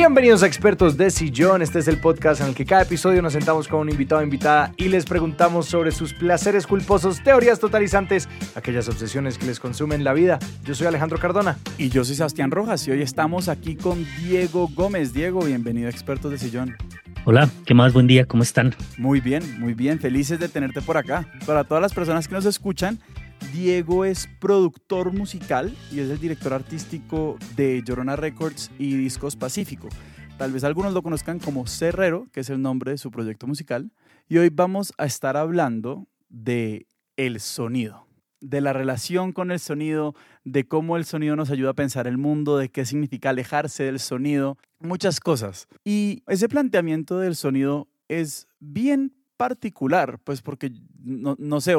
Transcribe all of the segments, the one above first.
Bienvenidos a Expertos de Sillón. Este es el podcast en el que cada episodio nos sentamos con un invitado o invitada y les preguntamos sobre sus placeres culposos, teorías totalizantes, aquellas obsesiones que les consumen la vida. Yo soy Alejandro Cardona. Y yo soy Sebastián Rojas y hoy estamos aquí con Diego Gómez. Diego, bienvenido a Expertos de Sillón. Hola, ¿qué más? Buen día, ¿cómo están? Muy bien, muy bien, felices de tenerte por acá. Para todas las personas que nos escuchan, Diego es productor musical y es el director artístico de Llorona Records y Discos Pacífico. Tal vez algunos lo conozcan como Cerrero, que es el nombre de su proyecto musical. Y hoy vamos a estar hablando de el sonido, de la relación con el sonido, de cómo el sonido nos ayuda a pensar el mundo, de qué significa alejarse del sonido, muchas cosas. Y ese planteamiento del sonido es bien particular, pues porque no, no, sé,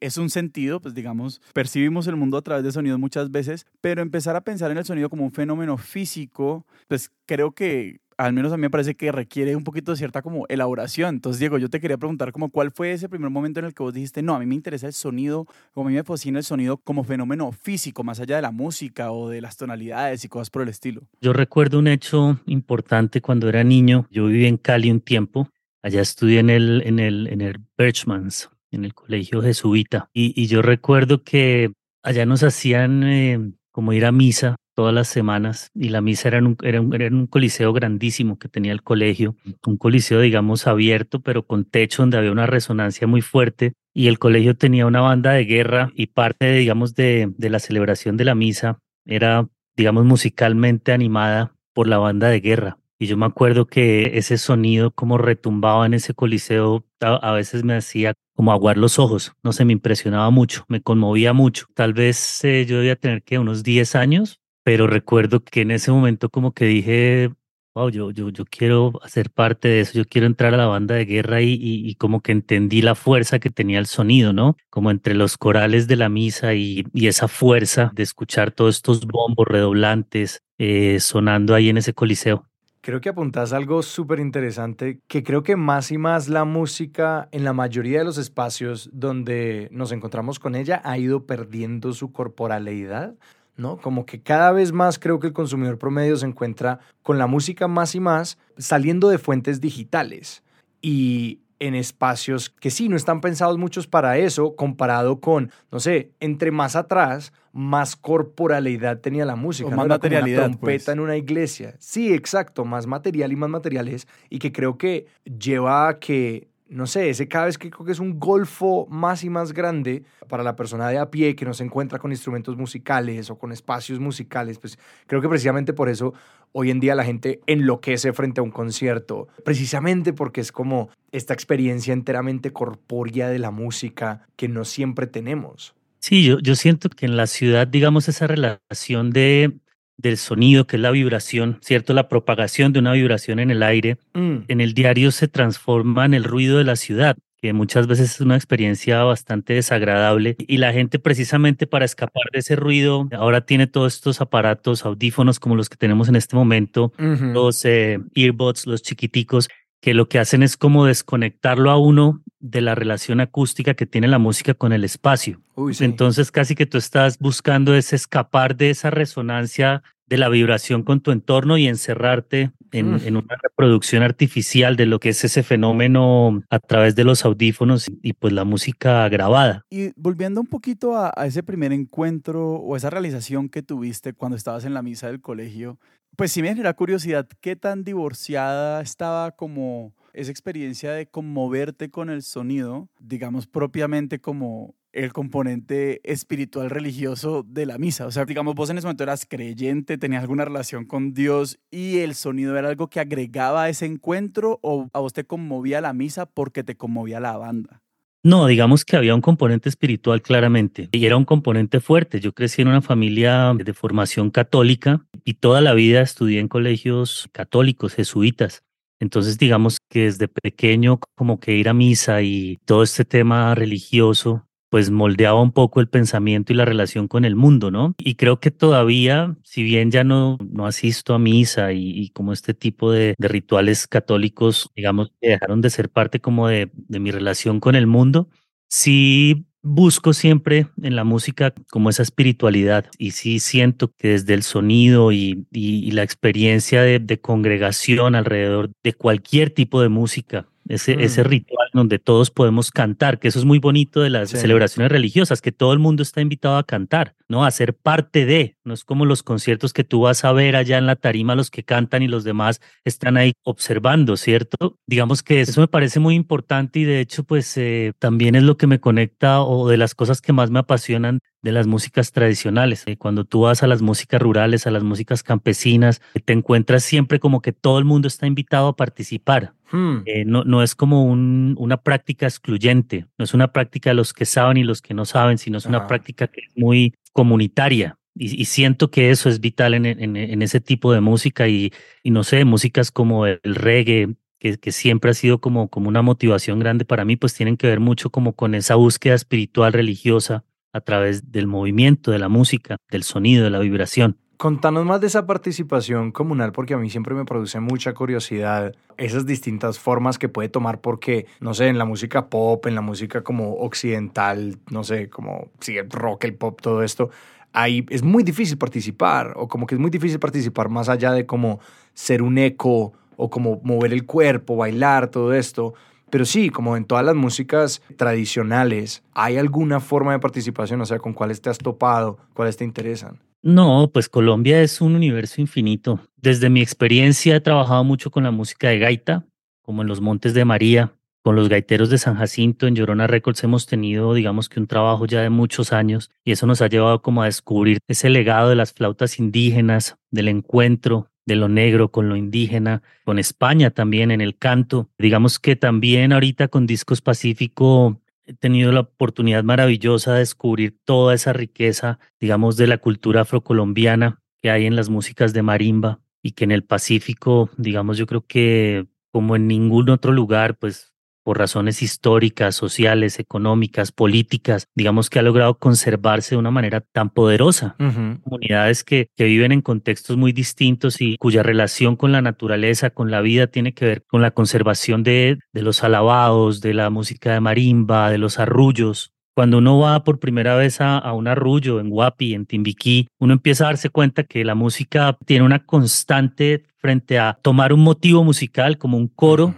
es un sentido, pues digamos, percibimos el mundo a través de sonidos muchas veces, pero empezar a pensar en el sonido como un fenómeno físico, pues creo que al menos a mí me parece que requiere un poquito de cierta como elaboración. Entonces, Diego, yo te quería preguntar como cuál fue ese primer momento en el que vos dijiste, no, a mí me interesa el sonido, como a mí me fascina el sonido como fenómeno físico, más allá de la música o de las tonalidades y cosas por el estilo. Yo recuerdo un hecho importante cuando era niño. Yo viví en Cali un tiempo Allá estudié en el, en el, en el Birchmans, en el colegio jesuita. Y, yo recuerdo que allá nos hacían eh, como ir a misa todas las semanas y la misa era en, un, era, un, un coliseo grandísimo que tenía el colegio, un coliseo digamos abierto pero con techo donde había una resonancia muy fuerte y el colegio tenía una banda de guerra y parte digamos de, de la celebración de la misa era digamos musicalmente animada por la banda de guerra y yo me acuerdo que ese sonido como retumbaba en ese coliseo a, veces me hacía como aguar los ojos, no sé, me impresionaba mucho, me conmovía mucho. Tal vez eh, yo debía tener que unos 10 años, pero recuerdo que en ese momento como que dije, wow, yo, yo, yo quiero hacer parte de eso, yo quiero entrar a la banda de guerra y, como que entendí la fuerza que tenía el sonido, ¿no? Como entre los corales de la misa y, y esa fuerza de escuchar todos estos bombos redoblantes eh, sonando ahí en ese coliseo. Creo que apuntás algo súper interesante, que creo que más y más la música en la mayoría de los espacios donde nos encontramos con ella ha ido perdiendo su corporalidad, ¿no? Como que cada vez más creo que el consumidor promedio se encuentra con la música más y más saliendo de fuentes digitales. Y en espacios que sí, no están pensados muchos para eso, comparado con, no sé, entre más atrás, más corporalidad tenía la música. más materialidad. Una trompeta pues. en una iglesia. Sí, exacto, más material y más materiales. Y que creo que lleva a que no sé, ese cada vez que creo que es un golfo más y más grande para la persona de a pie que no se encuentra con instrumentos musicales o con espacios musicales, pues creo que precisamente por eso hoy en día la gente enloquece frente a un concierto, precisamente porque es como esta experiencia enteramente corpórea de la música que no siempre tenemos. Sí, yo, yo siento que en la ciudad, digamos, esa relación de del sonido, que es la vibración, ¿cierto? La propagación de una vibración en el aire, mm. en el diario se transforma en el ruido de la ciudad que muchas veces es una experiencia bastante desagradable y la gente precisamente para escapar de ese ruido ahora tiene todos estos aparatos audífonos como los que tenemos en este momento, los eh, earbuds, los chiquiticos que lo que hacen es como desconectarlo a uno de la relación acústica que tiene la música con el espacio. Entonces casi que tú estás buscando es escapar de esa resonancia de la vibración con tu entorno y encerrarte en, en, una reproducción artificial de lo que es ese fenómeno a través de los audífonos y pues la música grabada. Y volviendo un poquito a, a ese primer encuentro o esa realización que tuviste cuando estabas en la misa del colegio, pues sí me genera curiosidad, ¿qué tan divorciada estaba como esa experiencia de conmoverte con el sonido, digamos propiamente como el componente espiritual religioso de la misa. O sea, digamos, vos en ese momento eras creyente, tenías alguna relación con Dios y el sonido era algo que agregaba a ese encuentro o a vos te conmovía la misa porque te conmovía la banda. No, digamos que había un componente espiritual claramente y era un componente fuerte. Yo crecí en una familia de formación católica y toda la vida estudié en colegios católicos, jesuitas. Entonces, digamos que desde pequeño como que ir a misa y todo este tema religioso pues moldeaba un poco el pensamiento y la relación con el mundo, ¿no? Y creo que todavía, si bien ya no, no asisto a misa y, como este tipo de, rituales católicos, digamos, dejaron de ser parte como de, de mi relación con el mundo, sí busco siempre en la música como esa espiritualidad y sí siento que desde el sonido y, la experiencia de, congregación alrededor de cualquier tipo de música, ese, ese mm. ritual donde todos podemos cantar, que eso es muy bonito de las celebraciones religiosas, que todo el mundo está invitado a cantar, ¿no? A ser parte de, no es como los conciertos que tú vas a ver allá en la tarima, los que cantan y los demás están ahí observando, ¿cierto? Digamos que eso me parece muy importante y de hecho, pues eh, también es lo que me conecta o de las cosas que más me apasionan de las músicas tradicionales. Eh, cuando tú vas a las músicas rurales, a las músicas campesinas, te encuentras siempre como que todo el mundo está invitado a participar. Hmm. Eh, no, no es como un, una práctica excluyente, no es una práctica de los que saben y los que no saben, sino es una práctica que es muy comunitaria. Y, siento que eso es vital en, en, ese tipo de música y, y, no sé, músicas como el reggae, que, que, siempre ha sido como, como una motivación grande para mí, pues tienen que ver mucho como con esa búsqueda espiritual religiosa a través del movimiento, de la música, del sonido, de la vibración. Contanos más de esa participación comunal porque a mí siempre me produce mucha curiosidad esas distintas formas que puede tomar porque, no sé, en la música pop, en la música como occidental, no sé, como sí, el rock, el pop, todo esto, ahí es muy difícil participar o como que es muy difícil participar más allá de como ser un eco o como mover el cuerpo, bailar, todo esto. Pero sí, como en todas las músicas tradicionales, ¿hay alguna forma de participación? O sea, ¿con cuáles te has topado? ¿Cuáles te interesan? No, pues Colombia es un universo infinito. Desde mi experiencia he trabajado mucho con la música de gaita, como en los Montes de María, con los gaiteros de San Jacinto, en Llorona Records hemos tenido, digamos que un trabajo ya de muchos años y eso nos ha llevado como a descubrir ese legado de las flautas indígenas, del encuentro, de lo negro con lo indígena, con España también en el canto. Digamos que también ahorita con Discos Pacífico he tenido la oportunidad maravillosa de descubrir toda esa riqueza, digamos, de la cultura afrocolombiana que hay en las músicas de marimba y que en el Pacífico, digamos, yo creo que como en ningún otro lugar, pues por razones históricas, sociales, económicas, políticas, digamos que ha logrado conservarse de una manera tan poderosa. Comunidades que, que viven en contextos muy distintos y cuya relación con la naturaleza, con la vida, tiene que ver con la conservación de, de los alabados, de la música de marimba, de los arrullos. Cuando uno va por primera vez a, a, un arrullo en Guapi, en Timbiquí, uno empieza a darse cuenta que la música tiene una constante frente a tomar un motivo musical como un coro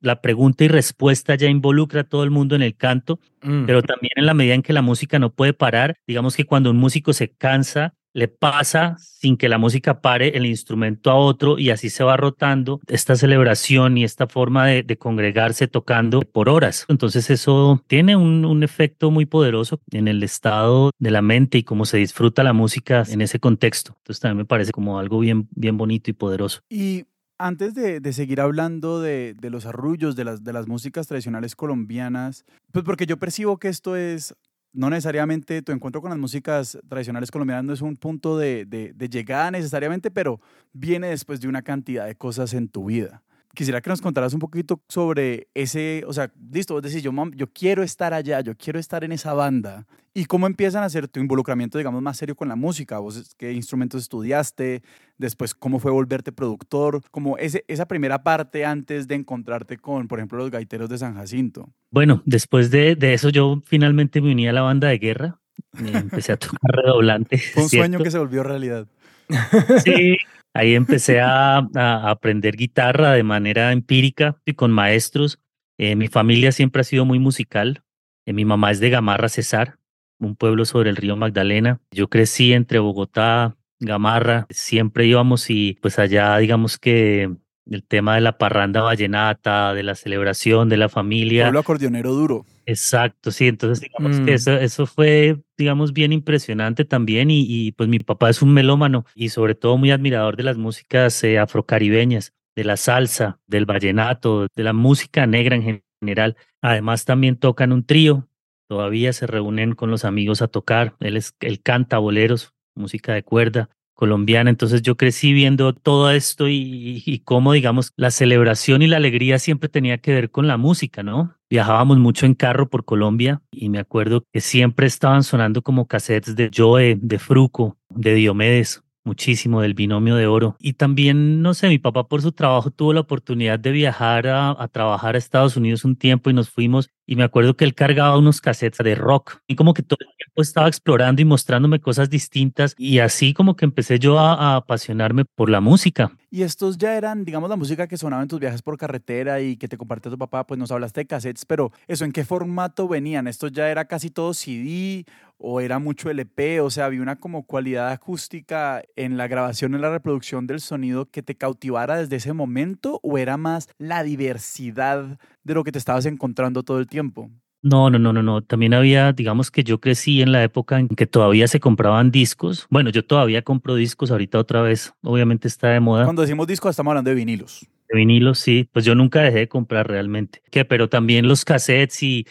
la pregunta y respuesta ya involucra a todo el mundo en el canto, mm. pero también en la medida en que la música no puede parar, digamos que cuando un músico se cansa, le pasa sin que la música pare el instrumento a otro y así se va rotando esta celebración y esta forma de, congregarse tocando por horas. Entonces eso tiene un, un, efecto muy poderoso en el estado de la mente y cómo se disfruta la música en ese contexto. Entonces también me parece como algo bien, bien bonito y poderoso. Y antes de, seguir hablando de, los arrullos, de las, de las músicas tradicionales colombianas, pues porque yo percibo que esto es, no necesariamente tu encuentro con las músicas tradicionales colombianas no es un punto de, de llegada necesariamente, pero viene después de una cantidad de cosas en tu vida quisiera que nos contaras un poquito sobre ese, o sea, listo, vos decís, yo, yo quiero estar allá, yo quiero estar en esa banda. ¿Y cómo empiezan a hacer tu involucramiento, digamos, más serio con la música? ¿Vos qué instrumentos estudiaste? Después, ¿cómo fue volverte productor? Como ese, esa primera parte antes de encontrarte con, por ejemplo, los gaiteros de San Jacinto. Bueno, después de, de eso yo finalmente me uní a la banda de guerra. empecé a tocar redoblante. Fue un sueño que se volvió realidad. Sí, Ahí empecé a, aprender guitarra de manera empírica y con maestros. Eh, mi familia siempre ha sido muy musical. Eh, mi mamá es de Gamarra, Cesar, un pueblo sobre el río Magdalena. Yo crecí entre Bogotá, Gamarra. Siempre íbamos y pues allá digamos que el tema de la parranda vallenata, de la celebración, de la familia. Pueblo acordeonero duro. Exacto, sí, entonces digamos que mm. eso, eso fue, digamos, bien impresionante también y, pues mi papá es un melómano y sobre todo muy admirador de las músicas eh, afrocaribeñas, de la salsa, del vallenato, de la música negra en general. Además también tocan un trío, todavía se reúnen con los amigos a tocar, él, es, él canta boleros, música de cuerda, colombiana. Entonces yo crecí viendo todo esto y, y, cómo, digamos, la celebración y la alegría siempre tenía que ver con la música, ¿no? Viajábamos mucho en carro por Colombia y me acuerdo que siempre estaban sonando como cassettes de Joe, de Fruco, de Diomedes. muchísimo del binomio de oro. Y también, no sé, mi papá por su trabajo tuvo la oportunidad de viajar a, trabajar a Estados Unidos un tiempo y nos fuimos. Y me acuerdo que él cargaba unos cassettes de rock y como que todo estaba explorando y mostrándome cosas distintas. Y así como que empecé yo a, apasionarme por la música. Y estos ya eran, digamos, la música que sonaba en tus viajes por carretera y que te compartió tu papá, pues nos hablaste de cassettes, pero eso, ¿en qué formato venían? ¿Esto ya era casi todo CD o era mucho LP? O sea, había una como cualidad acústica en la grabación, en la reproducción del sonido que te cautivara desde ese momento o era más la diversidad de lo que te estabas encontrando todo el tiempo? No, no, no, no, no. También había, digamos que yo crecí en la época en que todavía se compraban discos. Bueno, yo todavía compro discos ahorita otra vez. Obviamente está de moda. Cuando decimos discos estamos hablando de vinilos. De vinilos, sí. Pues yo nunca dejé de comprar realmente. Que, pero también los cassettes y,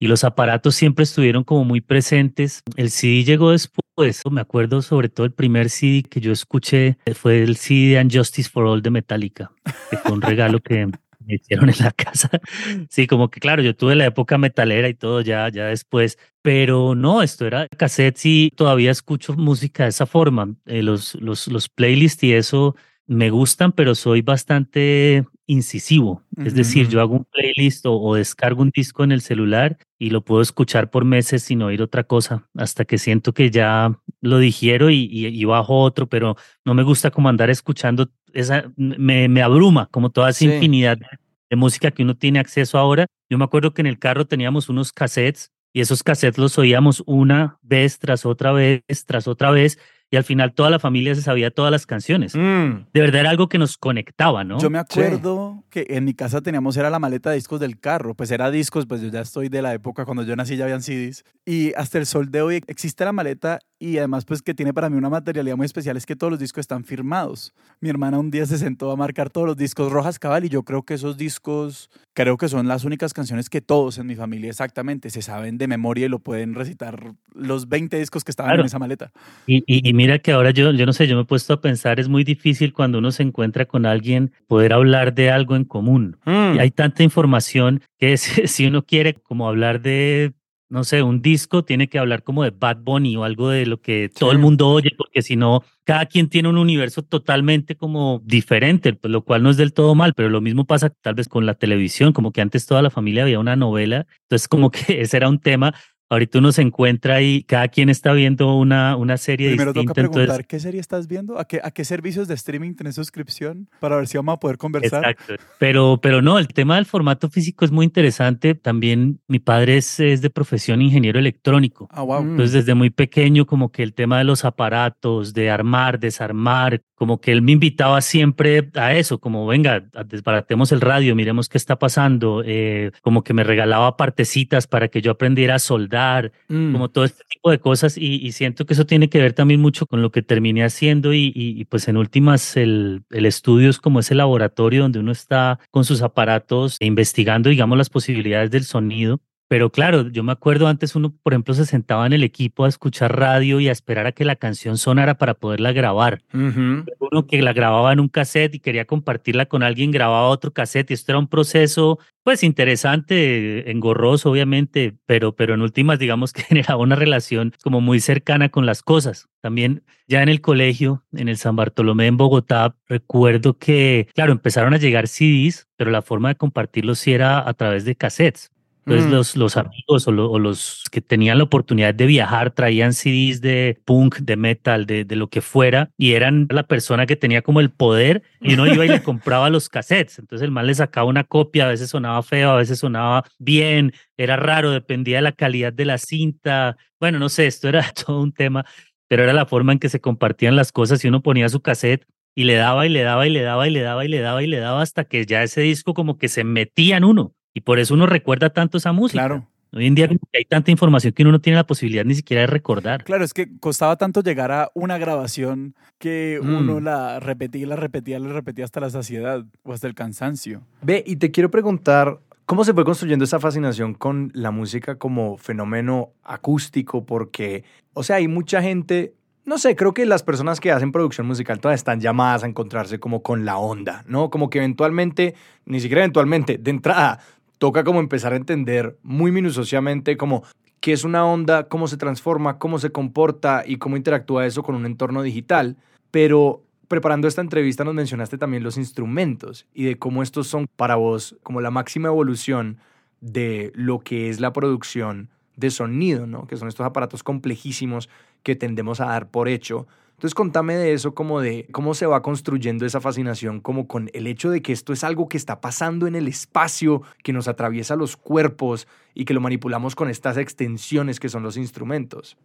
y los aparatos siempre estuvieron como muy presentes. El CD llegó después. Me acuerdo sobre todo el primer CD que yo escuché fue el CD de Unjustice for All de Metallica, que fue un regalo que me hicieron en la casa. Sí, como que claro, yo tuve la época metalera y todo ya, ya después, pero no, esto era cassettes y todavía escucho música de esa forma. Eh, los, los, los playlists y eso me gustan, pero soy bastante incisivo. Es decir, yo hago un playlist o, o, descargo un disco en el celular y lo puedo escuchar por meses sin oír otra cosa, hasta que siento que ya lo digiero y, y, y bajo otro, pero no me gusta como andar escuchando, esa, me, me abruma como toda esa sí. infinidad de, de música que uno tiene acceso ahora. Yo me acuerdo que en el carro teníamos unos cassettes y esos cassettes los oíamos una vez tras otra vez, tras otra vez, y al final toda la familia se sabía todas las canciones. Mm. De verdad era algo que nos conectaba, ¿no? Yo me acuerdo sí. que en mi casa teníamos, era la maleta de discos del carro, pues era discos, pues yo ya estoy de la época cuando yo nací ya habían CDs, y hasta el sol de hoy existe la maleta y además pues que tiene para mí una materialidad muy especial es que todos los discos están firmados. Mi hermana un día se sentó a marcar todos los discos Rojas Cabal y yo creo que esos discos creo que son las únicas canciones que todos en mi familia exactamente se saben de memoria y lo pueden recitar los 20 discos que estaban claro. en esa maleta. Y, y, y, mira que ahora yo, yo no sé, yo me he puesto a pensar, es muy difícil cuando uno se encuentra con alguien poder hablar de algo en común. Mm. Y hay tanta información que si uno quiere como hablar de no sé, un disco tiene que hablar como de Bad Bunny o algo de lo que sí. todo el mundo oye, porque si no, cada quien tiene un universo totalmente como diferente, pues, lo cual no es del todo mal, pero lo mismo pasa tal vez con la televisión, como que antes toda la familia había una novela, entonces como que ese era un tema, ahorita uno se encuentra y cada quien está viendo una, una serie Primero distinta. Primero toca preguntar, entonces... ¿qué serie estás viendo? ¿A qué, ¿A qué servicios de streaming tenés suscripción? Para ver si vamos a poder conversar. Exacto. Pero, pero no, el tema del formato físico es muy interesante. También mi padre es, es de profesión ingeniero electrónico. Ah, wow. Entonces desde muy pequeño como que el tema de los aparatos, de armar, desarmar, como que él me invitaba siempre a eso, como venga, desbaratemos el radio, miremos qué está pasando, eh, como que me regalaba partecitas para que yo aprendiera a soldar, mm. como todo este tipo de cosas y, y, siento que eso tiene que ver también mucho con lo que terminé haciendo y, y, y pues en últimas el, el, estudio es como ese laboratorio donde uno está con sus aparatos e investigando, digamos, las posibilidades del sonido pero claro, yo me acuerdo antes uno, por ejemplo, se sentaba en el equipo a escuchar radio y a esperar a que la canción sonara para poderla grabar. Uh -huh. Uno que la grababa en un cassette y quería compartirla con alguien, grababa otro cassette y esto era un proceso, pues interesante, engorroso, obviamente, pero, pero en últimas, digamos que generaba una relación como muy cercana con las cosas. También ya en el colegio, en el San Bartolomé en Bogotá, recuerdo que, claro, empezaron a llegar CDs, pero la forma de compartirlos sí era a través de cassettes. Entonces mm. los, los amigos o, lo, o, los que tenían la oportunidad de viajar traían CDs de punk, de metal, de, de, lo que fuera, y eran la persona que tenía como el poder y uno iba y le compraba los cassettes. Entonces el mal le sacaba una copia, a veces sonaba feo, a veces sonaba bien, era raro, dependía de la calidad de la cinta. Bueno, no sé, esto era todo un tema, pero era la forma en que se compartían las cosas y uno ponía su cassette y le daba y le daba y le daba y le daba y le daba y le daba hasta que ya ese disco como que se metía en uno. Y por eso uno recuerda tanto esa música. Claro. Hoy en día hay tanta información que uno no tiene la posibilidad ni siquiera de recordar. Claro, es que costaba tanto llegar a una grabación que mm. uno la repetía, la repetía, la repetía hasta la saciedad o hasta el cansancio. Ve, y te quiero preguntar, ¿cómo se fue construyendo esa fascinación con la música como fenómeno acústico? Porque, o sea, hay mucha gente no sé, creo que las personas que hacen producción musical todas están llamadas a encontrarse como con la onda, ¿no? Como que eventualmente, ni siquiera eventualmente, de entrada, toca como empezar a entender muy minuciosamente como qué es una onda, cómo se transforma, cómo se comporta y cómo interactúa eso con un entorno digital. pero preparando esta entrevista nos mencionaste también los instrumentos y de cómo estos son para vos como la máxima evolución de lo que es la producción de sonido, ¿no? Que son estos aparatos complejísimos que tendemos a dar por hecho. Entonces contame de eso, como de cómo se va construyendo esa fascinación, como con el hecho de que esto es algo que está pasando en el espacio, que nos atraviesa los cuerpos y que lo manipulamos con estas extensiones que son los instrumentos.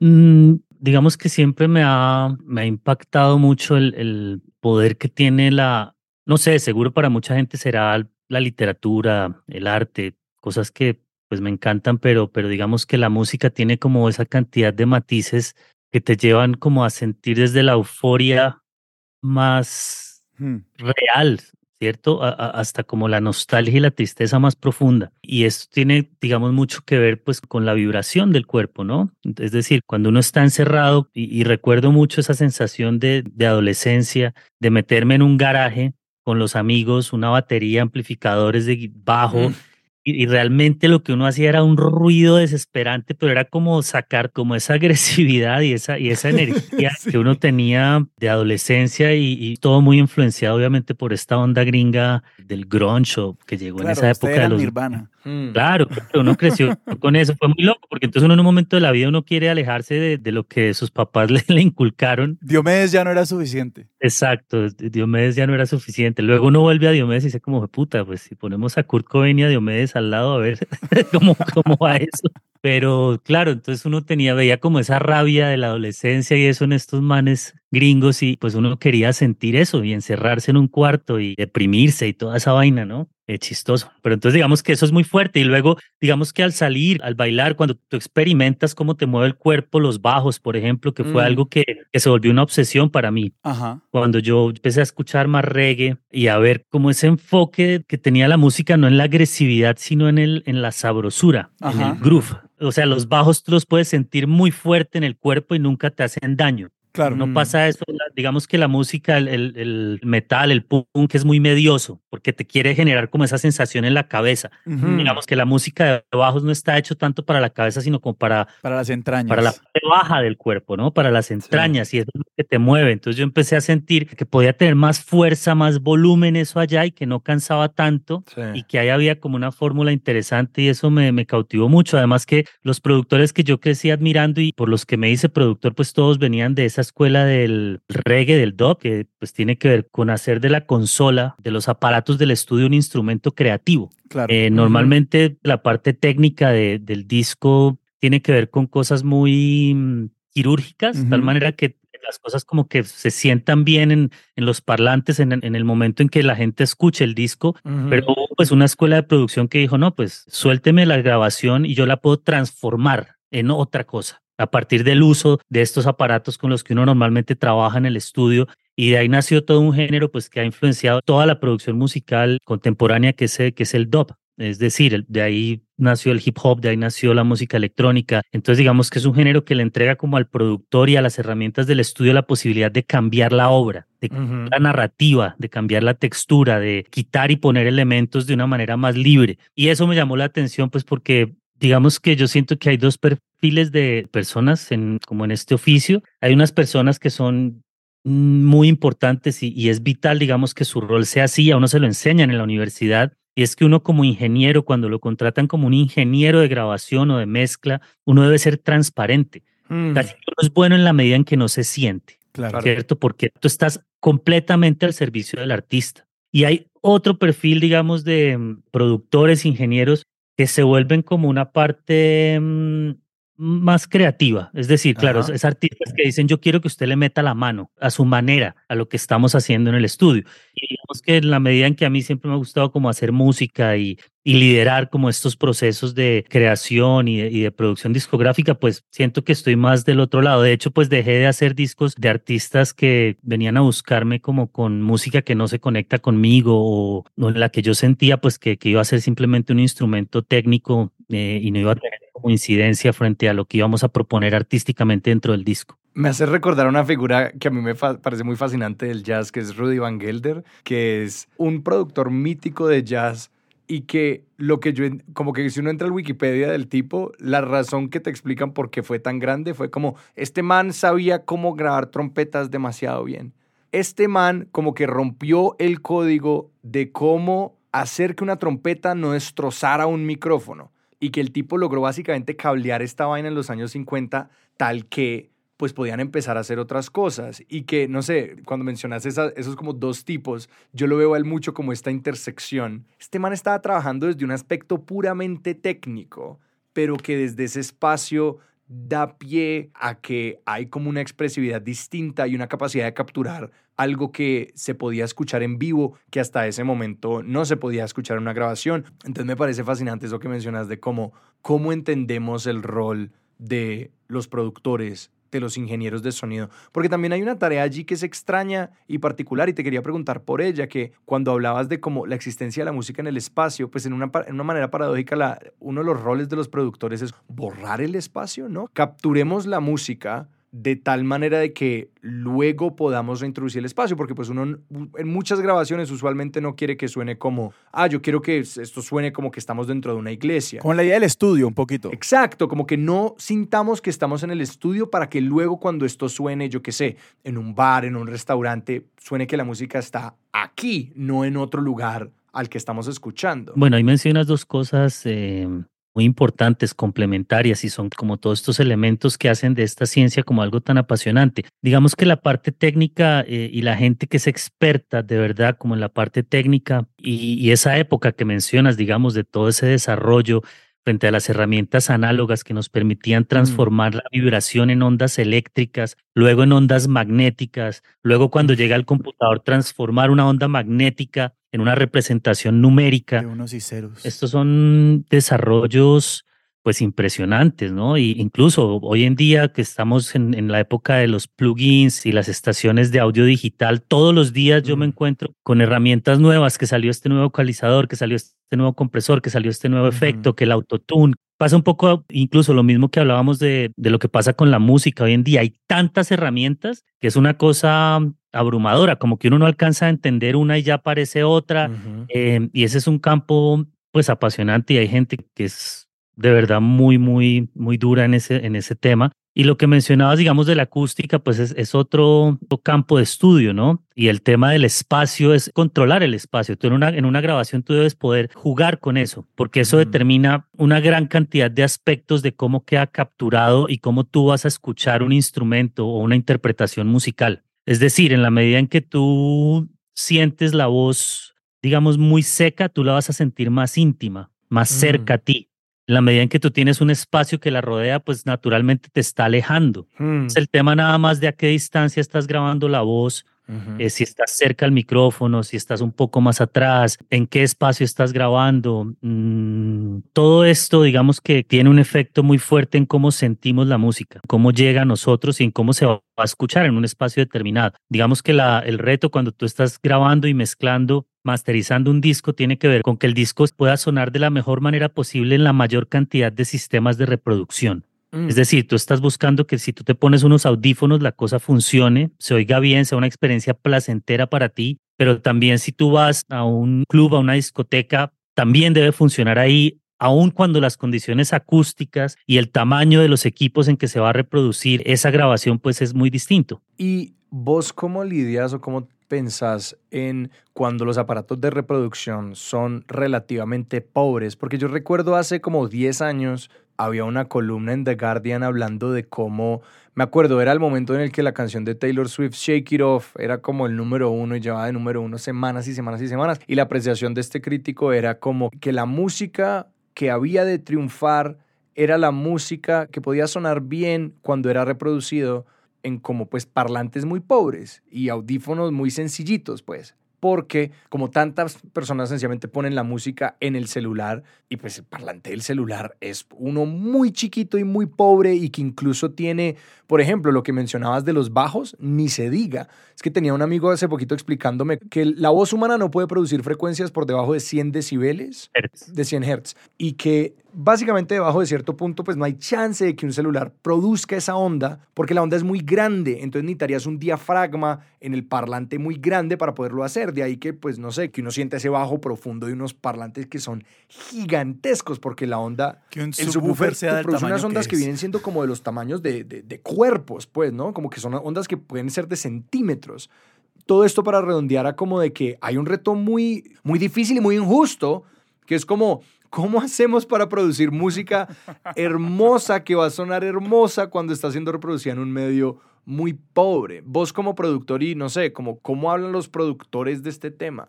Mm, digamos que siempre me ha, me ha impactado mucho el, el poder que tiene la, no sé, seguro para mucha gente será la literatura, el arte, cosas que pues me encantan, pero, pero digamos que la música tiene como esa cantidad de matices que te llevan como a sentir desde la euforia más hmm. real, ¿cierto? hasta como la nostalgia y la tristeza más profunda. Y esto tiene, digamos, mucho que ver pues con la vibración del cuerpo, ¿no? Es decir, cuando uno está encerrado, y, recuerdo mucho esa sensación de, de adolescencia, de meterme en un garaje con los amigos, una batería, amplificadores de bajo. Mm y, realmente lo que uno hacía era un ruido desesperante, pero era como sacar como esa agresividad y esa, y esa energía que uno tenía de adolescencia y, todo muy influenciado obviamente por esta onda gringa del grunge que llegó en esa época de los Nirvana. Mm. Claro, uno creció con eso, fue muy loco, porque entonces uno en un momento de la vida uno quiere alejarse de, de lo que sus papás le, le, inculcaron. Diomedes ya no era suficiente. Exacto, Diomedes ya no era suficiente. Luego uno vuelve a Diomedes y dice como, puta, pues si ponemos a Kurt Cobain y a Diomedes al lado, a ver cómo, cómo va eso. Pero claro, entonces uno tenía, veía como esa rabia de la adolescencia y eso en estos manes gringos y pues uno quería sentir eso y encerrarse en un cuarto y deprimirse y toda esa vaina, ¿no? Es chistoso. Pero entonces digamos que eso es muy fuerte y luego digamos que al salir, al bailar, cuando tú experimentas cómo te mueve el cuerpo, los bajos, por ejemplo, que fue mm. algo que, que, se volvió una obsesión para mí. Ajá. Cuando yo empecé a escuchar más reggae y a ver cómo ese enfoque que tenía la música no en la agresividad, sino en, el, en la sabrosura, en el groove. O sea, los bajos tú los puedes sentir muy fuerte en el cuerpo y nunca te hacen daño. Claro. No pasa eso, digamos que la música, el, el, metal, el punk es muy medioso, porque te quiere generar como esa sensación en la cabeza. Digamos que la música de bajos no está hecho tanto para la cabeza, sino como para... Para las entrañas. Para la parte baja del cuerpo, ¿no? Para las entrañas, y es lo que te mueve. Entonces yo empecé a sentir que podía tener más fuerza, más volumen eso allá y que no cansaba tanto y que ahí había como una fórmula interesante y eso me, me cautivó mucho. Además que los productores que yo crecí admirando y por los que me hice productor, pues todos venían de esas escuela del reggae, del dub, que pues tiene que ver con hacer de la consola, de los aparatos del estudio un instrumento creativo. Claro. Eh, normalmente la parte técnica de, del disco tiene que ver con cosas muy mm, quirúrgicas, de tal manera que las cosas como que se sientan bien en, en los parlantes en, en, el momento en que la gente escuche el disco, pero hubo pues una escuela de producción que dijo, no, pues suélteme la grabación y yo la puedo transformar en otra cosa a partir del uso de estos aparatos con los que uno normalmente trabaja en el estudio y de ahí nació todo un género pues que ha influenciado toda la producción musical contemporánea que es, que es el dub. Es decir, de ahí nació el hip hop, de ahí nació la música electrónica. Entonces digamos que es un género que le entrega como al productor y a las herramientas del estudio la posibilidad de cambiar la obra, de cambiar la narrativa, de cambiar la textura, de quitar y poner elementos de una manera más libre. Y eso me llamó la atención pues porque digamos que yo siento que hay dos perfiles de personas en, como en este oficio. Hay unas personas que son muy importantes y, y, es vital, digamos, que su rol sea así, a uno se lo enseñan en la universidad. Y es que uno como ingeniero, cuando lo contratan como un ingeniero de grabación o de mezcla, uno debe ser transparente. Mm. Casi todo es bueno en la medida en que no se siente, claro. ¿cierto? Porque tú estás completamente al servicio del artista. Y hay otro perfil, digamos, de mm, productores, ingenieros, que se vuelven como una parte mm, más creativa. Es decir, claro, es, artistas que dicen, yo quiero que usted le meta la mano a su manera a lo que estamos haciendo en el estudio. Y digamos que en la medida en que a mí siempre me ha gustado como hacer música y, y liderar como estos procesos de creación y de, y de, producción discográfica, pues siento que estoy más del otro lado. De hecho, pues dejé de hacer discos de artistas que venían a buscarme como con música que no se conecta conmigo o, en la que yo sentía pues que, que, iba a ser simplemente un instrumento técnico eh, y no iba a tener como frente a lo que íbamos a proponer artísticamente dentro del disco. Me hace recordar una figura que a mí me parece muy fascinante del jazz, que es Rudy Van Gelder, que es un productor mítico de jazz y que lo que yo, como que si uno entra al Wikipedia del tipo, la razón que te explican por qué fue tan grande fue como, este man sabía cómo grabar trompetas demasiado bien. Este man como que rompió el código de cómo hacer que una trompeta no destrozara un micrófono y que el tipo logró básicamente cablear esta vaina en los años 50 tal que pues podían empezar a hacer otras cosas y que, no sé, cuando mencionas esos como dos tipos, yo lo veo a él mucho como esta intersección. Este man estaba trabajando desde un aspecto puramente técnico, pero que desde ese espacio da pie a que hay como una expresividad distinta y una capacidad de capturar algo que se podía escuchar en vivo, que hasta ese momento no se podía escuchar en una grabación. Entonces me parece fascinante eso que mencionas de cómo, cómo entendemos el rol de los productores de los ingenieros de sonido, porque también hay una tarea allí que es extraña y particular y te quería preguntar por ella, que cuando hablabas de cómo la existencia de la música en el espacio, pues en una, en una manera paradójica, uno de los roles de los productores es borrar el espacio, ¿no? Capturemos la música de tal manera de que luego podamos reintroducir el espacio, porque pues uno en muchas grabaciones usualmente no quiere que suene como, ah, yo quiero que esto suene como que estamos dentro de una iglesia. Con la idea del estudio un poquito. Exacto, como que no sintamos que estamos en el estudio para que luego cuando esto suene, yo qué sé, en un bar, en un restaurante, suene que la música está aquí, no en otro lugar al que estamos escuchando. Bueno, ahí mencionas dos cosas eh, muy importantes, complementarias y son como todos estos elementos que hacen de esta ciencia como algo tan apasionante. Digamos que la parte técnica eh, y la gente que es experta de verdad como en la parte técnica y, y esa época que mencionas, digamos, de todo ese desarrollo frente a las herramientas análogas que nos permitían mm. transformar la vibración en ondas eléctricas, luego en ondas magnéticas, luego cuando llega el computador transformar una onda magnética en una representación numérica. De unos y ceros. Estos son desarrollos pues impresionantes, ¿no? Y incluso hoy en día que estamos en, la época de los plugins y las estaciones de audio digital, todos los días yo me encuentro con herramientas nuevas, que salió este nuevo ecualizador, que salió este nuevo compresor, que salió este nuevo efecto, que el autotune. Pasa un poco incluso lo mismo que hablábamos de, de lo que pasa con la música hoy en día. Hay tantas herramientas que es una cosa abrumadora, como que uno no alcanza a entender una y ya aparece otra. Eh, y ese es un campo pues apasionante y hay gente que es de verdad muy, muy, muy dura en ese, en ese tema. Y lo que mencionabas, digamos, de la acústica, pues es, otro, campo de estudio, ¿no? Y el tema del espacio es controlar el espacio. Tú en una, en una grabación tú debes poder jugar con eso, porque eso determina una gran cantidad de aspectos de cómo queda capturado y cómo tú vas a escuchar un instrumento o una interpretación musical. Es decir, en la medida en que tú sientes la voz, digamos, muy seca, tú la vas a sentir más íntima, más cerca a ti la medida en que tú tienes un espacio que la rodea, pues naturalmente te está alejando. Hmm. Es el tema nada más de a qué distancia estás grabando la voz, eh, si estás cerca al micrófono, si estás un poco más atrás, en qué espacio estás grabando. Mm, todo esto, digamos que tiene un efecto muy fuerte en cómo sentimos la música, cómo llega a nosotros y en cómo se va a escuchar en un espacio determinado. Digamos que la, el reto cuando tú estás grabando y mezclando masterizando un disco tiene que ver con que el disco pueda sonar de la mejor manera posible en la mayor cantidad de sistemas de reproducción. Mm. Es decir, tú estás buscando que si tú te pones unos audífonos, la cosa funcione, se oiga bien, sea una experiencia placentera para ti, pero también si tú vas a un club, a una discoteca, también debe funcionar ahí, aun cuando las condiciones acústicas y el tamaño de los equipos en que se va a reproducir esa grabación pues es muy distinto. ¿Y vos cómo lidias o cómo pensás en cuando los aparatos de reproducción son relativamente pobres? Porque yo recuerdo hace como 10 años había una columna en The Guardian hablando de cómo, me acuerdo, era el momento en el que la canción de Taylor Swift, Shake It Off, era como el número uno y llevaba de número uno semanas y semanas y semanas. Y la apreciación de este crítico era como que la música que había de triunfar era la música que podía sonar bien cuando era reproducido en como pues parlantes muy pobres y audífonos muy sencillitos pues porque como tantas personas sencillamente ponen la música en el celular y pues el parlante del celular es uno muy chiquito y muy pobre y que incluso tiene, por ejemplo, lo que mencionabas de los bajos, ni se diga. Es que tenía un amigo hace poquito explicándome que la voz humana no puede producir frecuencias por debajo de 100 decibeles, de 100 hertz, y que básicamente debajo de cierto punto, pues no hay chance de que un celular produzca esa onda, porque la onda es muy grande, entonces necesitarías un diafragma en el parlante muy grande para poderlo hacer. De ahí que, pues no sé, que uno siente ese bajo profundo de unos parlantes que son gigantescos, porque la onda, Que un el subwoofer sea produce unas ondas que, vienen siendo como de los tamaños de, de- de cuerpos, pues, ¿no? Como que son ondas que pueden ser de centímetros. Todo esto para redondear a como de que hay un reto muy, muy difícil y muy injusto, que es como, ¿cómo hacemos para producir música hermosa que va a sonar hermosa cuando está siendo reproducida en un medio muy pobre? Vos como productor y no sé, ¿cómo hablan los productores de este tema?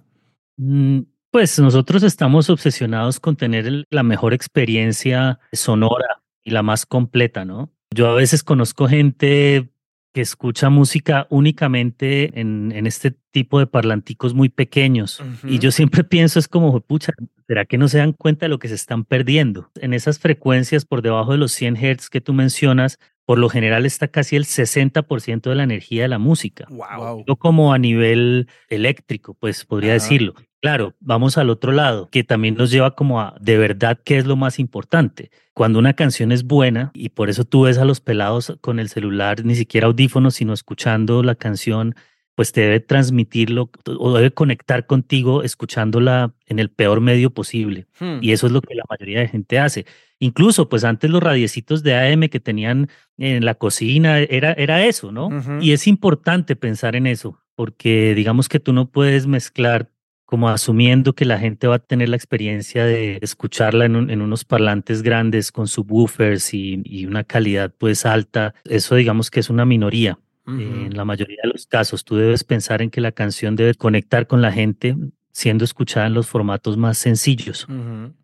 Mm, Pues nosotros estamos obsesionados con tener la mejor experiencia sonora y la más completa, ¿no? Yo a veces conozco gente que escucha música únicamente en, en este tipo de parlanticos muy pequeños. Y yo siempre pienso, es como, pucha, ¿será que no se dan cuenta de lo que se están perdiendo? En esas frecuencias por debajo de los 100 Hz que tú mencionas, por lo general está casi el 60% de la energía de la música. Wow. No como a nivel eléctrico, pues podría Ajá. decirlo. Claro, vamos al otro lado, que también nos lleva como a de verdad qué es lo más importante. Cuando una canción es buena, y por eso tú ves a los pelados con el celular, ni siquiera audífonos, sino escuchando la canción, pues te debe transmitirlo o debe conectar contigo escuchándola en el peor medio posible. Hmm. Y eso es lo que la mayoría de gente hace. Incluso, pues antes los radiecitos de AM que tenían en la cocina, era, era eso, ¿no? Y es importante pensar en eso, porque digamos que tú no puedes mezclar como asumiendo que la gente va a tener la experiencia de escucharla en, un- en unos parlantes grandes con subwoofers y, y una calidad pues alta. Eso digamos que es una minoría. En la mayoría de los casos, tú debes pensar en que la canción debe conectar con la gente siendo escuchada en los formatos más sencillos.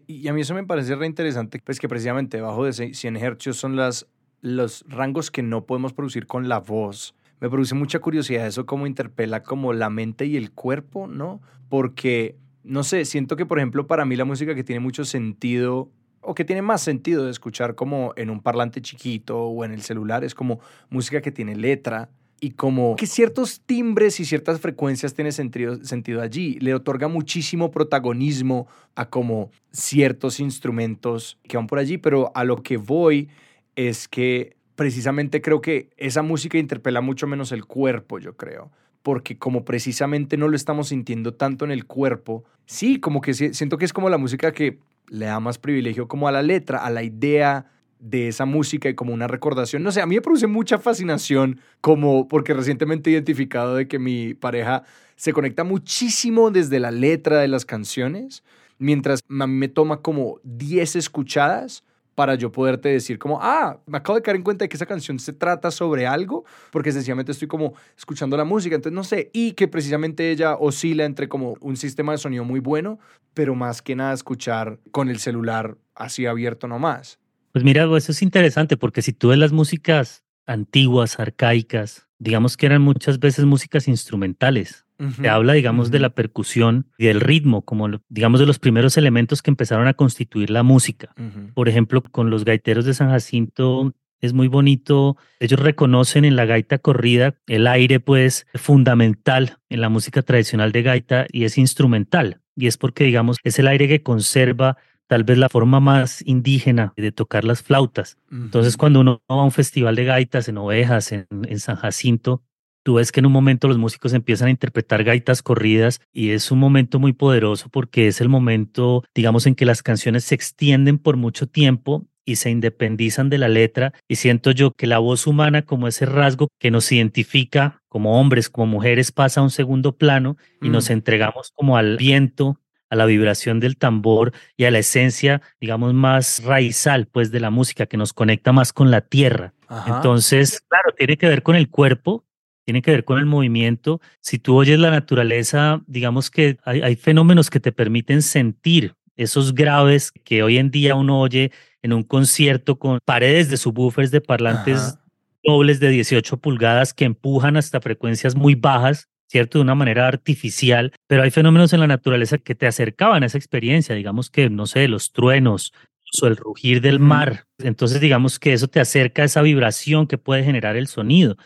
Y a mí eso me parece re interesante, pues que precisamente debajo de 100 Hz son las, los rangos que no podemos producir con la voz. Me produce mucha curiosidad eso cómo interpela como la mente y el cuerpo, ¿no? Porque, no sé, siento que por ejemplo para mí la música que tiene mucho sentido o que tiene más sentido de escuchar como en un parlante chiquito o en el celular es como música que tiene letra y como que ciertos timbres y ciertas frecuencias tienen sentido, sentido allí. Le otorga muchísimo protagonismo a como ciertos instrumentos que van por allí, pero a lo que voy es que precisamente creo que esa música interpela mucho menos el cuerpo, yo creo. Porque como precisamente no lo estamos sintiendo tanto en el cuerpo, sí, como que si- siento que es como la música que le da más privilegio como a la letra, a la idea de esa música y como una recordación. No sé, a mí me produce mucha fascinación como porque recientemente he identificado de que mi pareja se conecta muchísimo desde la letra de las canciones, mientras a mí me toma como 10 escuchadas para yo poderte decir como, ah, me acabo de caer en cuenta de que esa canción se trata sobre algo, porque sencillamente estoy como escuchando la música, entonces no sé, y que precisamente ella oscila entre como un sistema de sonido muy bueno, pero más que nada escuchar con el celular así abierto nomás. Pues mira, eso es interesante porque si tú ves las músicas antiguas, arcaicas, digamos que eran muchas veces músicas instrumentales. Se habla, digamos, de la percusión y del ritmo, como digamos de los primeros elementos que empezaron a constituir la música. Por ejemplo, con los gaiteros de San Jacinto es muy bonito. Ellos reconocen en la gaita corrida el aire, pues, fundamental en la música tradicional de gaita y es instrumental. Y es porque, digamos, es el aire que conserva tal vez la forma más indígena de tocar las flautas. Entonces, cuando uno va a un festival de gaitas en Ovejas, en, en San Jacinto, tú ves que en un momento los músicos empiezan a interpretar gaitas corridas y es un momento muy poderoso porque es el momento, digamos, en que las canciones se extienden por mucho tiempo y se independizan de la letra y siento yo que la voz humana como ese rasgo que nos identifica como hombres, como mujeres, pasa a un segundo plano y nos Mm. entregamos como al viento, a la vibración del tambor y a la esencia, digamos, más raizal, pues, de la música que nos conecta más con la tierra. Ajá. Entonces, claro, tiene que ver con el cuerpo, tiene que ver con el movimiento. Si tú oyes la naturaleza, digamos que hay, hay fenómenos que te permiten sentir esos graves que hoy en día uno oye en un concierto con paredes de subwoofers de parlantes Ajá. dobles de 18 pulgadas que empujan hasta frecuencias muy bajas, ¿cierto? De una manera artificial, pero hay fenómenos en la naturaleza que te acercaban a esa experiencia, digamos que, no sé, los truenos o el rugir del mar. Entonces, digamos que eso te acerca a esa vibración que puede generar el sonido.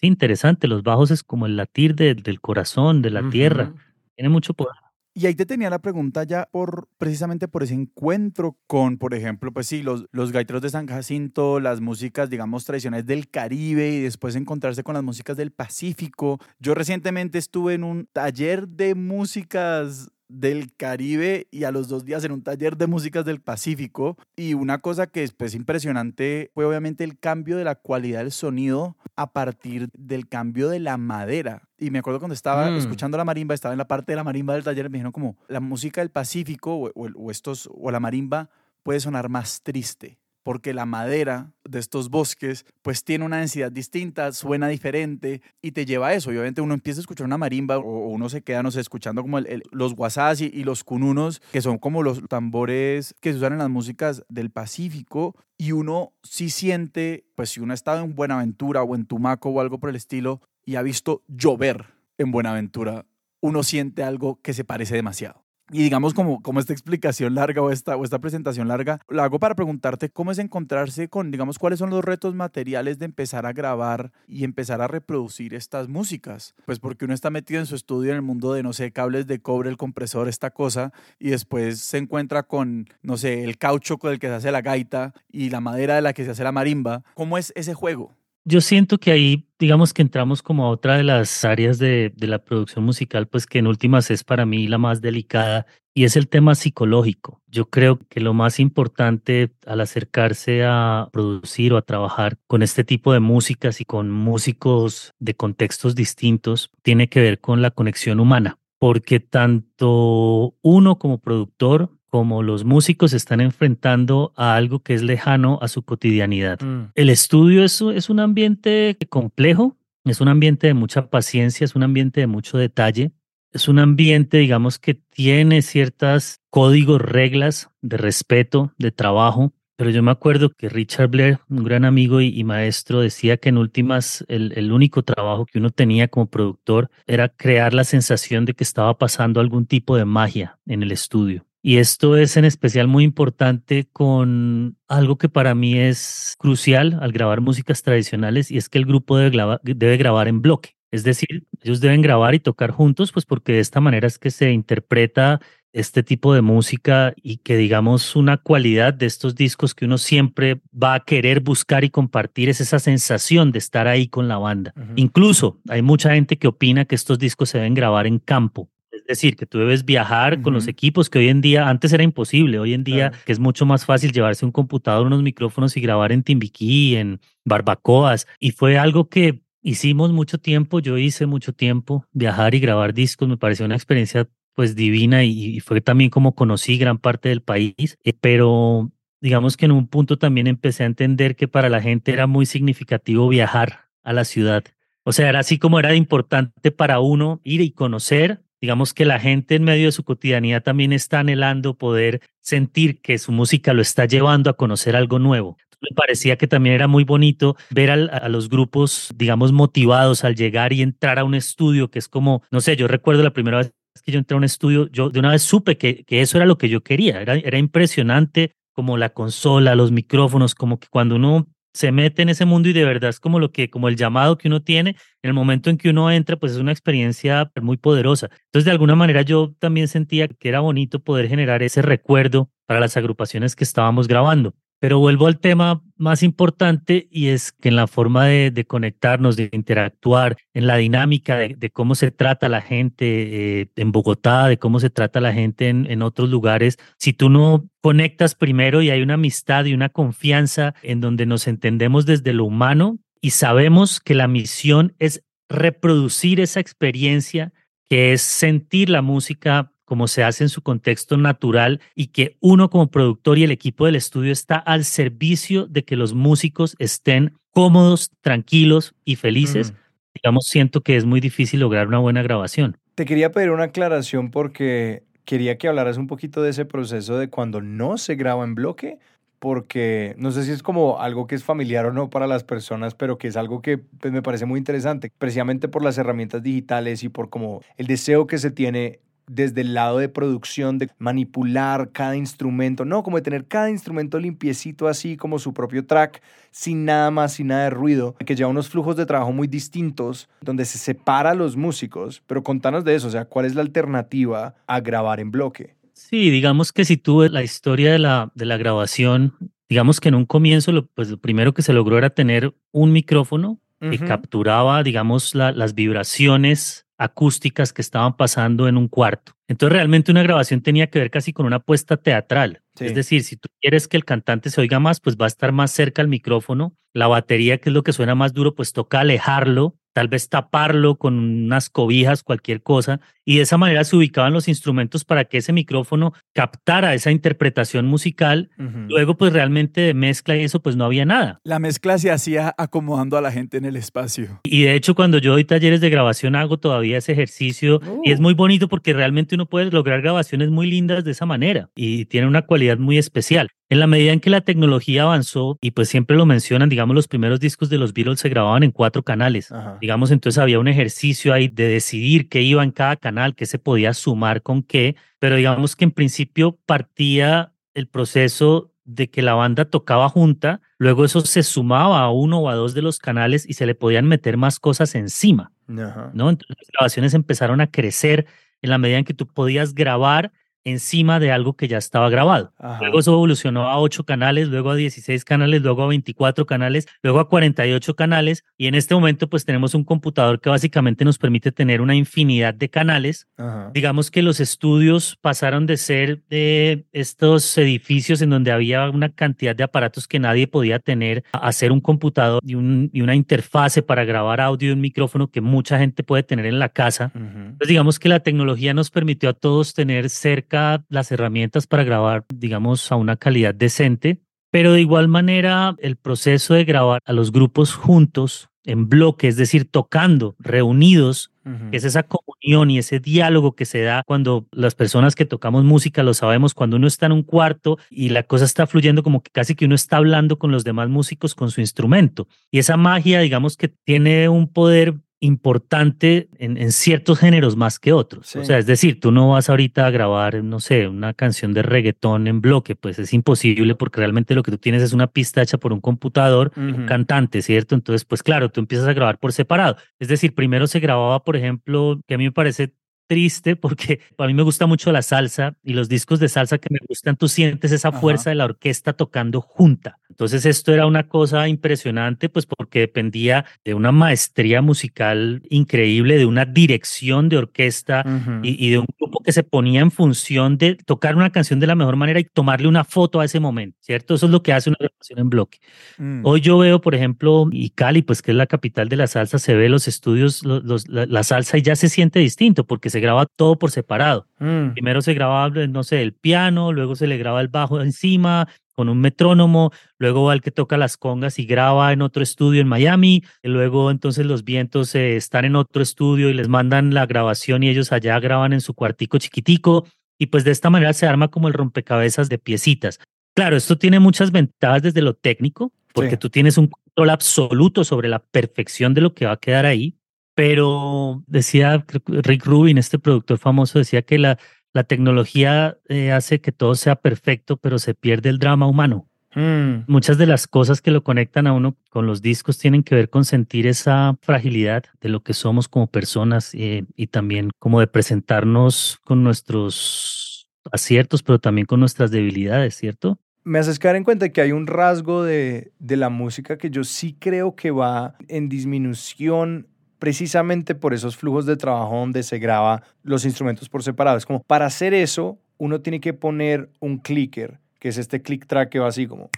Sí, interesante, los bajos es como el latir de- del corazón, de la tierra, tiene mucho poder. Y ahí te tenía la pregunta ya por precisamente por ese encuentro con, por ejemplo, pues sí, los, los gaiteros de San Jacinto, las músicas, digamos, tradicionales del Caribe y después encontrarse con las músicas del Pacífico. Yo recientemente estuve en un taller de músicas del Caribe y a los dos días en un taller de músicas del Pacífico. Y una cosa que es pues, impresionante fue obviamente el cambio de la cualidad del sonido a partir del cambio de la madera. Y me acuerdo cuando estaba Mm. escuchando la marimba, estaba en la parte de la marimba del taller, me dijeron como la música del Pacífico o, o- o estos, o la marimba puede sonar más triste porque la madera de estos bosques pues tiene una densidad distinta, suena diferente y te lleva a eso. Y obviamente uno empieza a escuchar una marimba o, uno se queda, no sé, escuchando como los guasás y, y los cununos, que son como los tambores que se usan en las músicas del Pacífico y uno sí siente, pues si uno ha estado en Buenaventura o en Tumaco o algo por el estilo y ha visto llover en Buenaventura, uno siente algo que se parece demasiado. Y digamos como, como esta explicación larga o esta, o esta presentación larga, la hago para preguntarte cómo es encontrarse con, digamos, cuáles son los retos materiales de empezar a grabar y empezar a reproducir estas músicas. Pues porque uno está metido en su estudio en el mundo de, no sé, cables de cobre, el compresor, esta cosa, y después se encuentra con, no sé, el caucho con el que se hace la gaita y la madera de la que se hace la marimba. ¿Cómo es ese juego? Yo siento que ahí, digamos que entramos como a otra de las áreas de, de la producción musical, pues que en últimas es para mí la más delicada y es el tema psicológico. Yo creo que lo más importante al acercarse a producir o a trabajar con este tipo de músicas y con músicos de contextos distintos tiene que ver con la conexión humana, porque tanto uno como productor como los músicos se están enfrentando a algo que es lejano a su cotidianidad. Mm. El estudio es, es un ambiente complejo, es un ambiente de mucha paciencia, es un ambiente de mucho detalle, es un ambiente, digamos, que tiene ciertas códigos, reglas de respeto, de trabajo. Pero yo me acuerdo que Richard Blair, un gran amigo y, y maestro, decía que en últimas el, el único trabajo que uno tenía como productor era crear la sensación de que estaba pasando algún tipo de magia en el estudio. Y esto es en especial muy importante con algo que para mí es crucial al grabar músicas tradicionales y es que el grupo debe, graba- debe grabar en bloque. Es decir, ellos deben grabar y tocar juntos, pues porque de esta manera es que se interpreta este tipo de música y que digamos una cualidad de estos discos que uno siempre va a querer buscar y compartir es esa sensación de estar ahí con la banda. Incluso hay mucha gente que opina que estos discos se deben grabar en campo. Es decir, que tú debes viajar con los equipos que hoy en día, antes era imposible, hoy en día Claro. que es mucho más fácil llevarse un computador, unos micrófonos y grabar en Timbiquí, en barbacoas. Y fue algo que hicimos mucho tiempo, yo hice mucho tiempo, viajar y grabar discos, me pareció una experiencia pues divina y, y fue también como conocí gran parte del país, eh, pero digamos que en un punto también empecé a entender que para la gente era muy significativo viajar a la ciudad. O sea, era así como era importante para uno ir y conocer. Digamos que la gente en medio de su cotidianidad también está anhelando poder sentir que su música lo está llevando a conocer algo nuevo. Me parecía que también era muy bonito ver a los grupos, digamos, motivados al llegar y entrar a un estudio que es como, no sé, yo recuerdo la primera vez que yo entré a un estudio, yo de una vez supe que, que eso era lo que yo quería. Era, era impresionante como la consola, los micrófonos, como que cuando uno se mete en ese mundo y de verdad es como lo que, como el llamado que uno tiene, en el momento en que uno entra, pues es una experiencia muy poderosa. Entonces, de alguna manera yo también sentía que era bonito poder generar ese recuerdo para las agrupaciones que estábamos grabando. Pero vuelvo al tema más importante y es que en la forma de, conectarnos, de interactuar, en la dinámica de, cómo se trata la gente eh, en Bogotá, de cómo se trata la gente en, en otros lugares, si tú no conectas primero y hay una amistad y una confianza en donde nos entendemos desde lo humano y sabemos que la misión es reproducir esa experiencia que es sentir la música como se hace en su contexto natural y que uno como productor y el equipo del estudio está al servicio de que los músicos estén cómodos, tranquilos y felices, Mm. digamos, siento que es muy difícil lograr una buena grabación. Te quería pedir una aclaración porque quería que hablaras un poquito de ese proceso de cuando no se graba en bloque, porque no sé si es como algo que es familiar o no para las personas, pero que es algo que pues, me parece muy interesante, precisamente por las herramientas digitales y por como el deseo que se tiene desde el lado de producción, de manipular cada instrumento, no, como de tener cada instrumento limpiecito así como su propio track, sin nada más, sin nada de ruido, que lleva unos flujos de trabajo muy distintos, donde se separa a los músicos, pero contanos de eso, o sea, ¿cuál es la alternativa a grabar en bloque? Sí, digamos que si tú la historia de la, de la grabación, digamos que en un comienzo, lo, pues lo primero que se logró era tener un micrófono que capturaba, digamos, las vibraciones acústicas que estaban pasando en un cuarto. Entonces realmente una grabación tenía que ver casi con una puesta teatral. Es decir, si tú quieres que el cantante se oiga más, pues va a estar más cerca al micrófono. La batería, que es lo que suena más duro, pues toca alejarlo tal vez taparlo con unas cobijas, cualquier cosa, y de esa manera se ubicaban los instrumentos para que ese micrófono captara esa interpretación musical. Luego, pues realmente de mezcla y eso, pues no había nada. La mezcla se hacía acomodando a la gente en el espacio. Y de hecho, cuando yo doy talleres de grabación, hago todavía ese ejercicio y es uh. muy bonito porque realmente uno puede lograr grabaciones muy lindas de esa manera y tiene una cualidad muy especial. En la medida en que la tecnología avanzó, y pues siempre lo mencionan, digamos, los primeros discos de los Beatles se grababan en cuatro canales. Digamos, entonces había un ejercicio ahí de decidir qué iba en cada canal, qué se podía sumar con qué, pero digamos que en principio partía el proceso de que la banda tocaba junta, luego eso se sumaba a uno o a dos de los canales y se le podían meter más cosas encima, ¿no? Entonces las grabaciones empezaron a crecer en la medida en que tú podías grabar encima de algo que ya estaba grabado. Luego eso evolucionó a 8 canales, luego a 16 canales, luego a 24 canales, luego a 48 canales y en este momento pues tenemos un computador que básicamente nos permite tener una infinidad de canales. Digamos que los estudios pasaron de ser de estos edificios en donde había una cantidad de aparatos que nadie podía tener a hacer un computador y, un, y una interfase para grabar audio y un micrófono que mucha gente puede tener en la casa. Entonces digamos que la tecnología nos permitió a todos tener cerca las herramientas para grabar, digamos, a una calidad decente, pero de igual manera el proceso de grabar a los grupos juntos, en bloque, es decir, tocando, reunidos, que es esa comunión y ese diálogo que se da cuando las personas que tocamos música lo sabemos, cuando uno está en un cuarto y la cosa está fluyendo como que casi que uno está hablando con los demás músicos con su instrumento. Y esa magia, digamos que tiene un poder importante en, ciertos géneros más que otros. O sea, es decir, tú no vas ahorita a grabar, no sé, una canción de reggaetón en bloque, pues es imposible porque realmente lo que tú tienes es una pista hecha por un computador, un cantante, ¿cierto? Entonces, pues claro, tú empiezas a grabar por separado. Es decir, primero se grababa, por ejemplo, que a mí me parece triste porque a mí me gusta mucho la salsa y los discos de salsa que me gustan, tú sientes esa fuerza de la orquesta tocando junta. Entonces esto era una cosa impresionante, pues porque dependía de una maestría musical increíble, de una dirección de orquesta y, de un grupo que se ponía en función de tocar una canción de la mejor manera y tomarle una foto a ese momento, ¿cierto? Eso es lo que hace una grabación en bloque. Mm. Hoy yo veo, por ejemplo, y Cali, pues que es la capital de la salsa, se ve los estudios, los, la, la salsa y ya se siente distinto porque se graba todo por separado. Mm. Primero se grababa, no sé, el piano, luego se le graba el bajo encima con un metrónomo, luego va el que toca las congas y graba en otro estudio en Miami, y luego entonces los vientos eh, están en otro estudio y les mandan la grabación y ellos allá graban en su cuartico chiquitico y pues de esta manera se arma como el rompecabezas de piecitas. Claro, esto tiene muchas ventajas desde lo técnico, porque tú tienes un control absoluto sobre la perfección de lo que va a quedar ahí, pero decía Rick Rubin, este productor famoso, decía que la, la tecnología eh, hace que todo sea perfecto, pero se pierde el drama humano. Mm. Muchas de las cosas que lo conectan a uno con los discos tienen que ver con sentir esa fragilidad de lo que somos como personas eh, y también como de presentarnos con nuestros aciertos, pero también con nuestras debilidades, ¿cierto? Me haces caer en cuenta que hay un rasgo de, de la música que yo sí creo que va en disminución precisamente por esos flujos de trabajo donde se graba los instrumentos por separado. Es como para hacer eso, uno tiene que poner un clicker, que es este click track que va así como.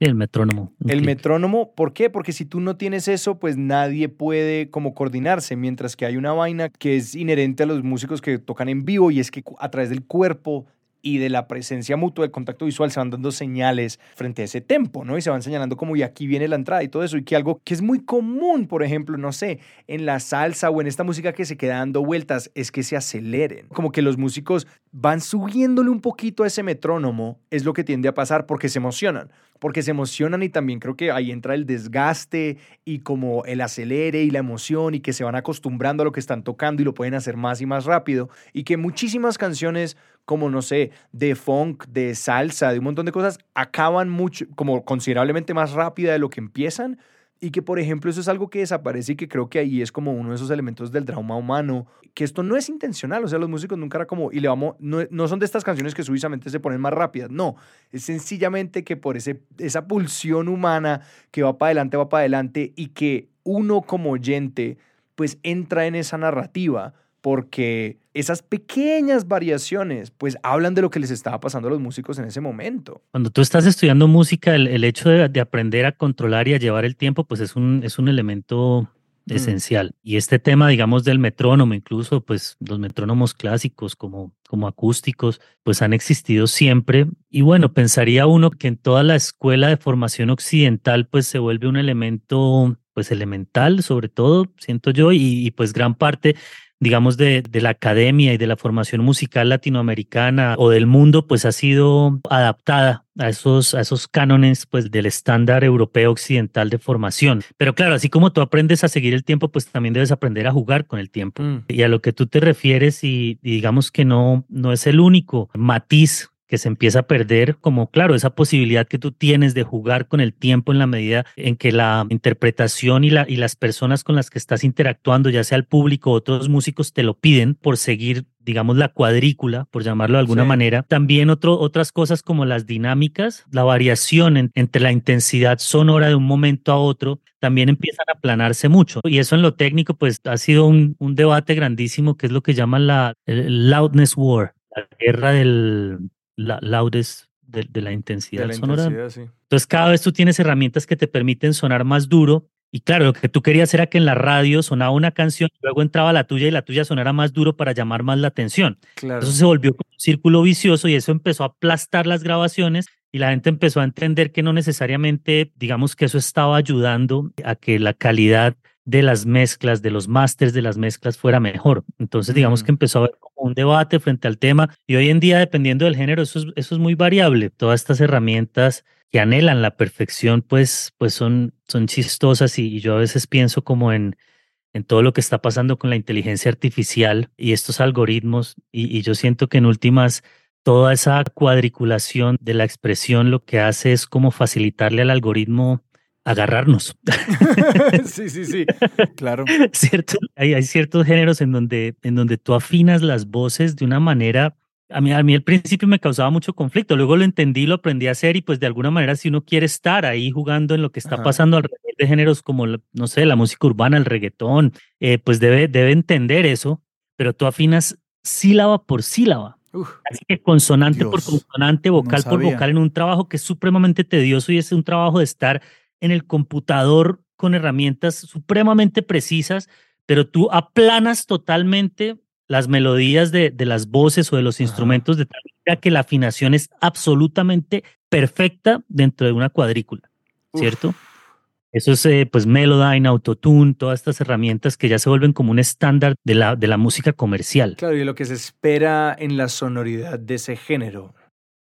El metrónomo. El metrónomo, ¿por qué? Porque si tú no tienes eso, pues nadie puede como coordinarse, mientras que hay una vaina que es inherente a los músicos que tocan en vivo y es que a través del cuerpo y de la presencia mutua del contacto visual se van dando señales frente a ese tempo, ¿no? Y se van señalando como y aquí viene la entrada y todo eso. Y que algo que es muy común, por ejemplo, no sé, en la salsa o en esta música que se queda dando vueltas, es que se aceleren. Como que los músicos van subiéndole un poquito a ese metrónomo, es lo que tiende a pasar porque se emocionan. Porque se emocionan y también creo que ahí entra el desgaste y como el acelere y la emoción y que se van acostumbrando a lo que están tocando y lo pueden hacer más y más rápido. Y que muchísimas canciones como no sé, de funk, de salsa, de un montón de cosas, acaban mucho, como considerablemente más rápida de lo que empiezan. Y que, por ejemplo, eso es algo que desaparece y que creo que ahí es como uno de esos elementos del drama humano, que esto no es intencional, o sea, los músicos nunca era como, y le vamos, no, no son de estas canciones que súbitamente se ponen más rápidas, no, es sencillamente que por ese, esa pulsión humana que va para adelante, va para adelante, y que uno como oyente, pues entra en esa narrativa porque esas pequeñas variaciones pues hablan de lo que les estaba pasando a los músicos en ese momento. Cuando tú estás estudiando música, el, hecho de, aprender a controlar y a llevar el tiempo pues es un, es un elemento mm. esencial. Y este tema, digamos, del metrónomo, incluso pues los metrónomos clásicos como, como acústicos, pues han existido siempre. Y bueno, pensaría uno que en toda la escuela de formación occidental pues se vuelve un elemento pues elemental sobre todo, siento yo, y, y pues gran parte digamos, de, de, la academia y de la formación musical latinoamericana o del mundo, pues ha sido adaptada a esos, a esos cánones pues, del estándar europeo occidental de formación. Pero claro, así como tú aprendes a seguir el tiempo, pues también debes aprender a jugar con el tiempo. Mm. Y a lo que tú te refieres, y, y digamos que no, no es el único matiz que se empieza a perder como, claro, esa posibilidad que tú tienes de jugar con el tiempo en la medida en que la interpretación y, la, y las personas con las que estás interactuando, ya sea el público o otros músicos, te lo piden por seguir digamos, la cuadrícula, por llamarlo de alguna manera. También otro, otras cosas como las dinámicas, la variación entre la intensidad sonora de un momento a otro, también empiezan a aplanarse mucho. Y eso en lo técnico, pues ha sido un, un debate grandísimo, que es lo que llaman la loudness war, la guerra del, la, laudes de, la intensidad sonora. Entonces, cada vez tú tienes herramientas que te permiten sonar más duro. Y claro, lo que tú querías era que en la radio sonaba una canción, luego entraba la tuya y la tuya sonara más duro para llamar más la atención. Claro. Eso se volvió un círculo vicioso y eso empezó a aplastar las grabaciones y la gente empezó a entender que no necesariamente, digamos que eso estaba ayudando a que la calidad de las mezclas, de los másters de las mezclas fuera mejor. Entonces, digamos que empezó a haber como un debate frente al tema y hoy en día, dependiendo del género, eso es, eso es muy variable. Todas estas herramientas que anhelan la perfección, pues, pues son, son chistosas y, yo a veces pienso como en, en todo lo que está pasando con la inteligencia artificial y estos algoritmos y, y yo siento que en últimas toda esa cuadriculación de la expresión lo que hace es como facilitarle al algoritmo agarrarnos. sí, sí, sí, claro. Cierto, hay, hay, ciertos géneros en donde, en donde tú afinas las voces de una manera, a mí, a mí al principio me causaba mucho conflicto, luego lo entendí, lo aprendí a hacer y pues de alguna manera si uno quiere estar ahí jugando en lo que está pasando alrededor de géneros como, no sé, la música urbana, el reggaetón, eh, pues debe, debe entender eso, pero tú afinas sílaba por sílaba. Así que consonante por consonante, vocal por vocal en un trabajo que es supremamente tedioso y es un trabajo de estar en el computador con herramientas supremamente precisas, pero tú aplanas totalmente las melodías de, de las voces o de los instrumentos de tal manera que la afinación es absolutamente perfecta dentro de una cuadrícula, ¿cierto? Eso es eh, pues Melodyne, Autotune, todas estas herramientas que ya se vuelven como un estándar de la, de la música comercial. Claro, y lo que se espera en la sonoridad de ese género.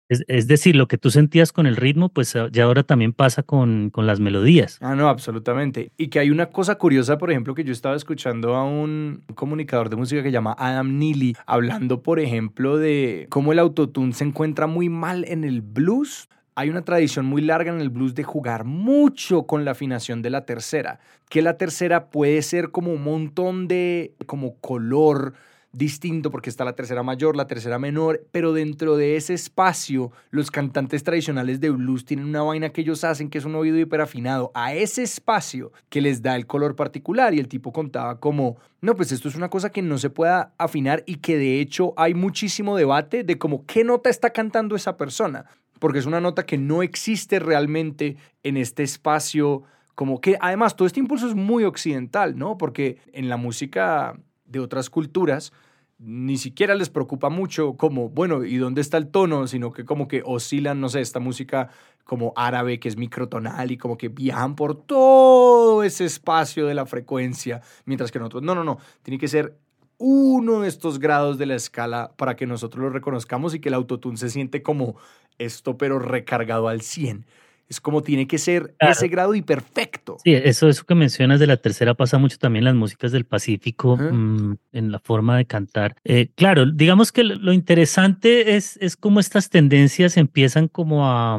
Es, decir, lo que tú sentías con el ritmo, pues ya ahora también pasa con, con, las melodías. Ah, no, absolutamente. Y que hay una cosa curiosa, por ejemplo, que yo estaba escuchando a un comunicador de música que llama Adam Neely, hablando, por ejemplo, de cómo el autotune se encuentra muy mal en el blues. Hay una tradición muy larga en el blues de jugar mucho con la afinación de la tercera, que la tercera puede ser como un montón de como color, distinto porque está la tercera mayor, la tercera menor, pero dentro de ese espacio los cantantes tradicionales de blues tienen una vaina que ellos hacen que es un oído hiperafinado a ese espacio que les da el color particular y el tipo contaba como, no, pues esto es una cosa que no se pueda afinar y que de hecho hay muchísimo debate de como qué nota está cantando esa persona, porque es una nota que no existe realmente en este espacio como que además todo este impulso es muy occidental, ¿no? Porque en la música de otras culturas, ni siquiera les preocupa mucho como, bueno, ¿y dónde está el tono? Sino que como que oscilan, no sé, esta música como árabe que es microtonal y como que viajan por todo ese espacio de la frecuencia, mientras que nosotros, no, no, no, tiene que ser uno de estos grados de la escala para que nosotros lo reconozcamos y que el autotune se siente como esto, pero recargado al 100. Es como tiene que ser ese grado y perfecto. Sí, eso, eso que mencionas de la tercera pasa mucho también en las músicas del Pacífico, mm, en la forma de cantar. Eh, claro, digamos que lo interesante es, es cómo estas tendencias empiezan como a,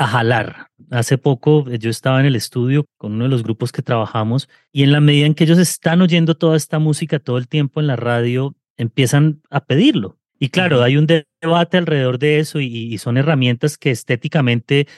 a jalar. Hace poco eh, yo estaba en el estudio con uno de los grupos que trabajamos y en la medida en que ellos están oyendo toda esta música todo el tiempo en la radio, empiezan a pedirlo. Y claro, hay un debate alrededor de eso y, son herramientas que estéticamente,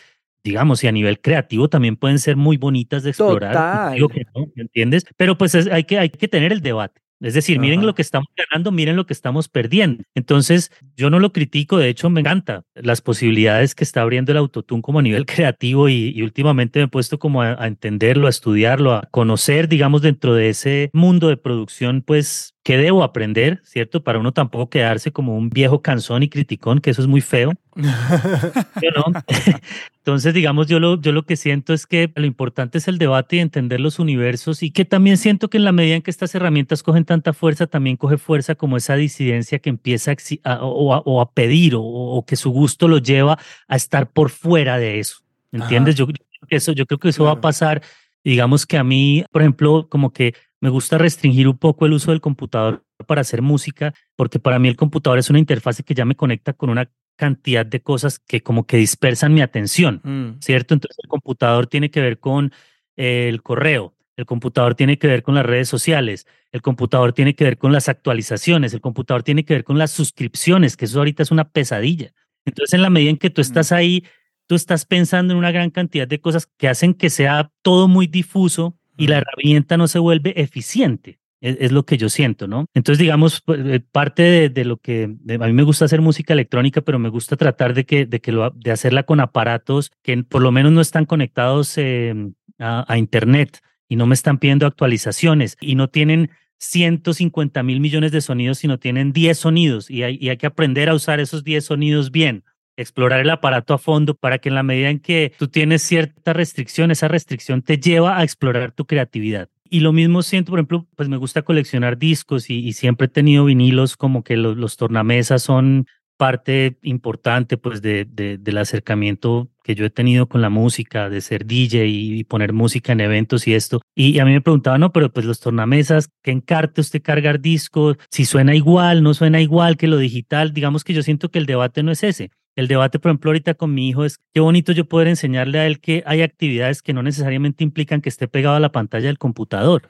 digamos, y a nivel creativo también pueden ser muy bonitas de explorar. Digo que no, ¿entiendes? Pero pues hay, que, hay que tener el debate. Es decir, miren lo que estamos ganando, miren lo que estamos perdiendo. Entonces, yo no lo critico, de hecho me encanta las posibilidades que está abriendo el autotune como a nivel creativo y, últimamente me he puesto como a, a, entenderlo, a estudiarlo, a conocer, digamos, dentro de ese mundo de producción, pues ¿Qué debo aprender? ¿Cierto? Para uno tampoco quedarse como un viejo cansón y criticón, que eso es muy feo. Entonces, digamos, yo lo, yo lo que siento es que lo importante es el debate y entender los universos y que también siento que en la medida en que estas herramientas cogen tanta fuerza, también coge fuerza como esa disidencia que empieza a, o, a, pedir o, que su gusto lo lleva a estar por fuera de eso. ¿Entiendes? Yo, eso, yo creo que eso va a pasar. Digamos que a mí, por ejemplo, como que me gusta restringir un poco el uso del computador para hacer música, porque para mí el computador es una interfase que ya me conecta con una cantidad de cosas que como que dispersan mi atención, mm. ¿cierto? Entonces el computador tiene que ver con el correo, el computador tiene que ver con las redes sociales, el computador tiene que ver con las actualizaciones, el computador tiene que ver con las suscripciones, que eso ahorita es una pesadilla. Entonces en la medida en que tú mm. estás ahí, tú estás pensando en una gran cantidad de cosas que hacen que sea todo muy difuso y la herramienta no se vuelve eficiente. Es, lo que yo siento, ¿no? Entonces, digamos, pues, eh, parte de, lo que a mí me gusta hacer música electrónica, pero me gusta tratar de que, de que lo, de hacerla con aparatos que por lo menos no están conectados em, a, internet y no me están pidiendo actualizaciones y no tienen 150 mil millones de sonidos, sino tienen 10 sonidos y hay, y hay que aprender a usar esos 10 sonidos bien explorar el aparato a fondo para que en la medida en que tú tienes cierta restricción, esa restricción te lleva a explorar tu creatividad. Y lo mismo siento, por ejemplo, pues me gusta coleccionar discos y, siempre he tenido vinilos como que los, tornamesas son parte importante pues de, del acercamiento que yo he tenido con la música, de ser DJ y, poner música en eventos y esto. Y, a mí me preguntaban, no, pero pues los tornamesas, ¿qué encarte usted cargar discos? Si suena igual, no suena igual que lo digital. Digamos que yo siento que el debate no es ese. El debate, por ejemplo, ahorita con mi hijo es qué bonito yo poder enseñarle a él que hay actividades que no necesariamente implican que esté pegado a la pantalla del computador.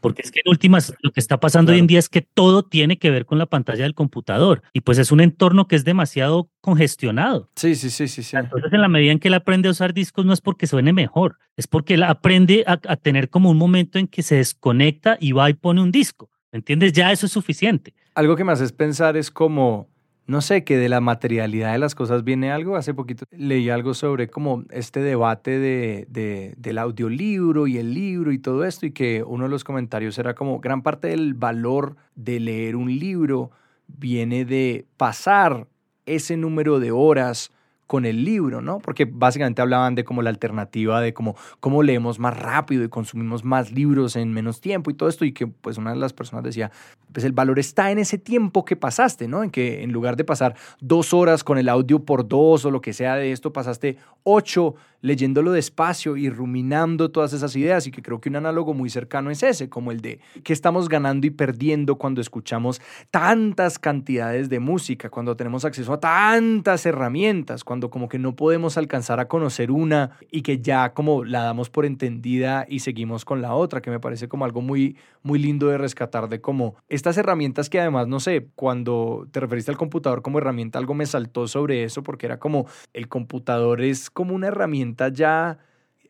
Porque es que en últimas lo que está pasando hoy en día es que todo tiene que ver con la pantalla del computador. Y pues es un entorno que es demasiado congestionado. Sí, sí, sí, sí. sí. Entonces, en la medida en que él aprende a usar discos, no es porque suene mejor, es porque él aprende a, a tener como un momento en que se desconecta y va y pone un disco. ¿Me entiendes? Ya eso es suficiente. Algo que me haces pensar es como no sé, que de la materialidad de las cosas viene algo. Hace poquito leí algo sobre como este debate de, del audiolibro y el libro y todo esto y que uno de los comentarios era como gran parte del valor de leer un libro viene de pasar ese número de horas con el libro, ¿no? Porque básicamente hablaban de como la alternativa de cómo, cómo leemos más rápido y consumimos más libros en menos tiempo y todo esto y que pues una de las personas decía, pues el valor está en ese tiempo que pasaste, ¿no? En que en lugar de pasar dos horas con el audio por dos o lo que sea de esto, pasaste ocho leyéndolo despacio y ruminando todas esas ideas y que creo que un análogo muy cercano es ese, como el de que estamos ganando y perdiendo cuando escuchamos tantas cantidades de música, cuando tenemos acceso a tantas herramientas, cuando como que no podemos alcanzar a conocer una y que ya como la damos por entendida y seguimos con la otra, que me parece como algo muy, muy lindo de rescatar de como estas herramientas que además, no sé, cuando te referiste al computador como herramienta, algo me saltó sobre eso porque era como el computador es como una herramienta ya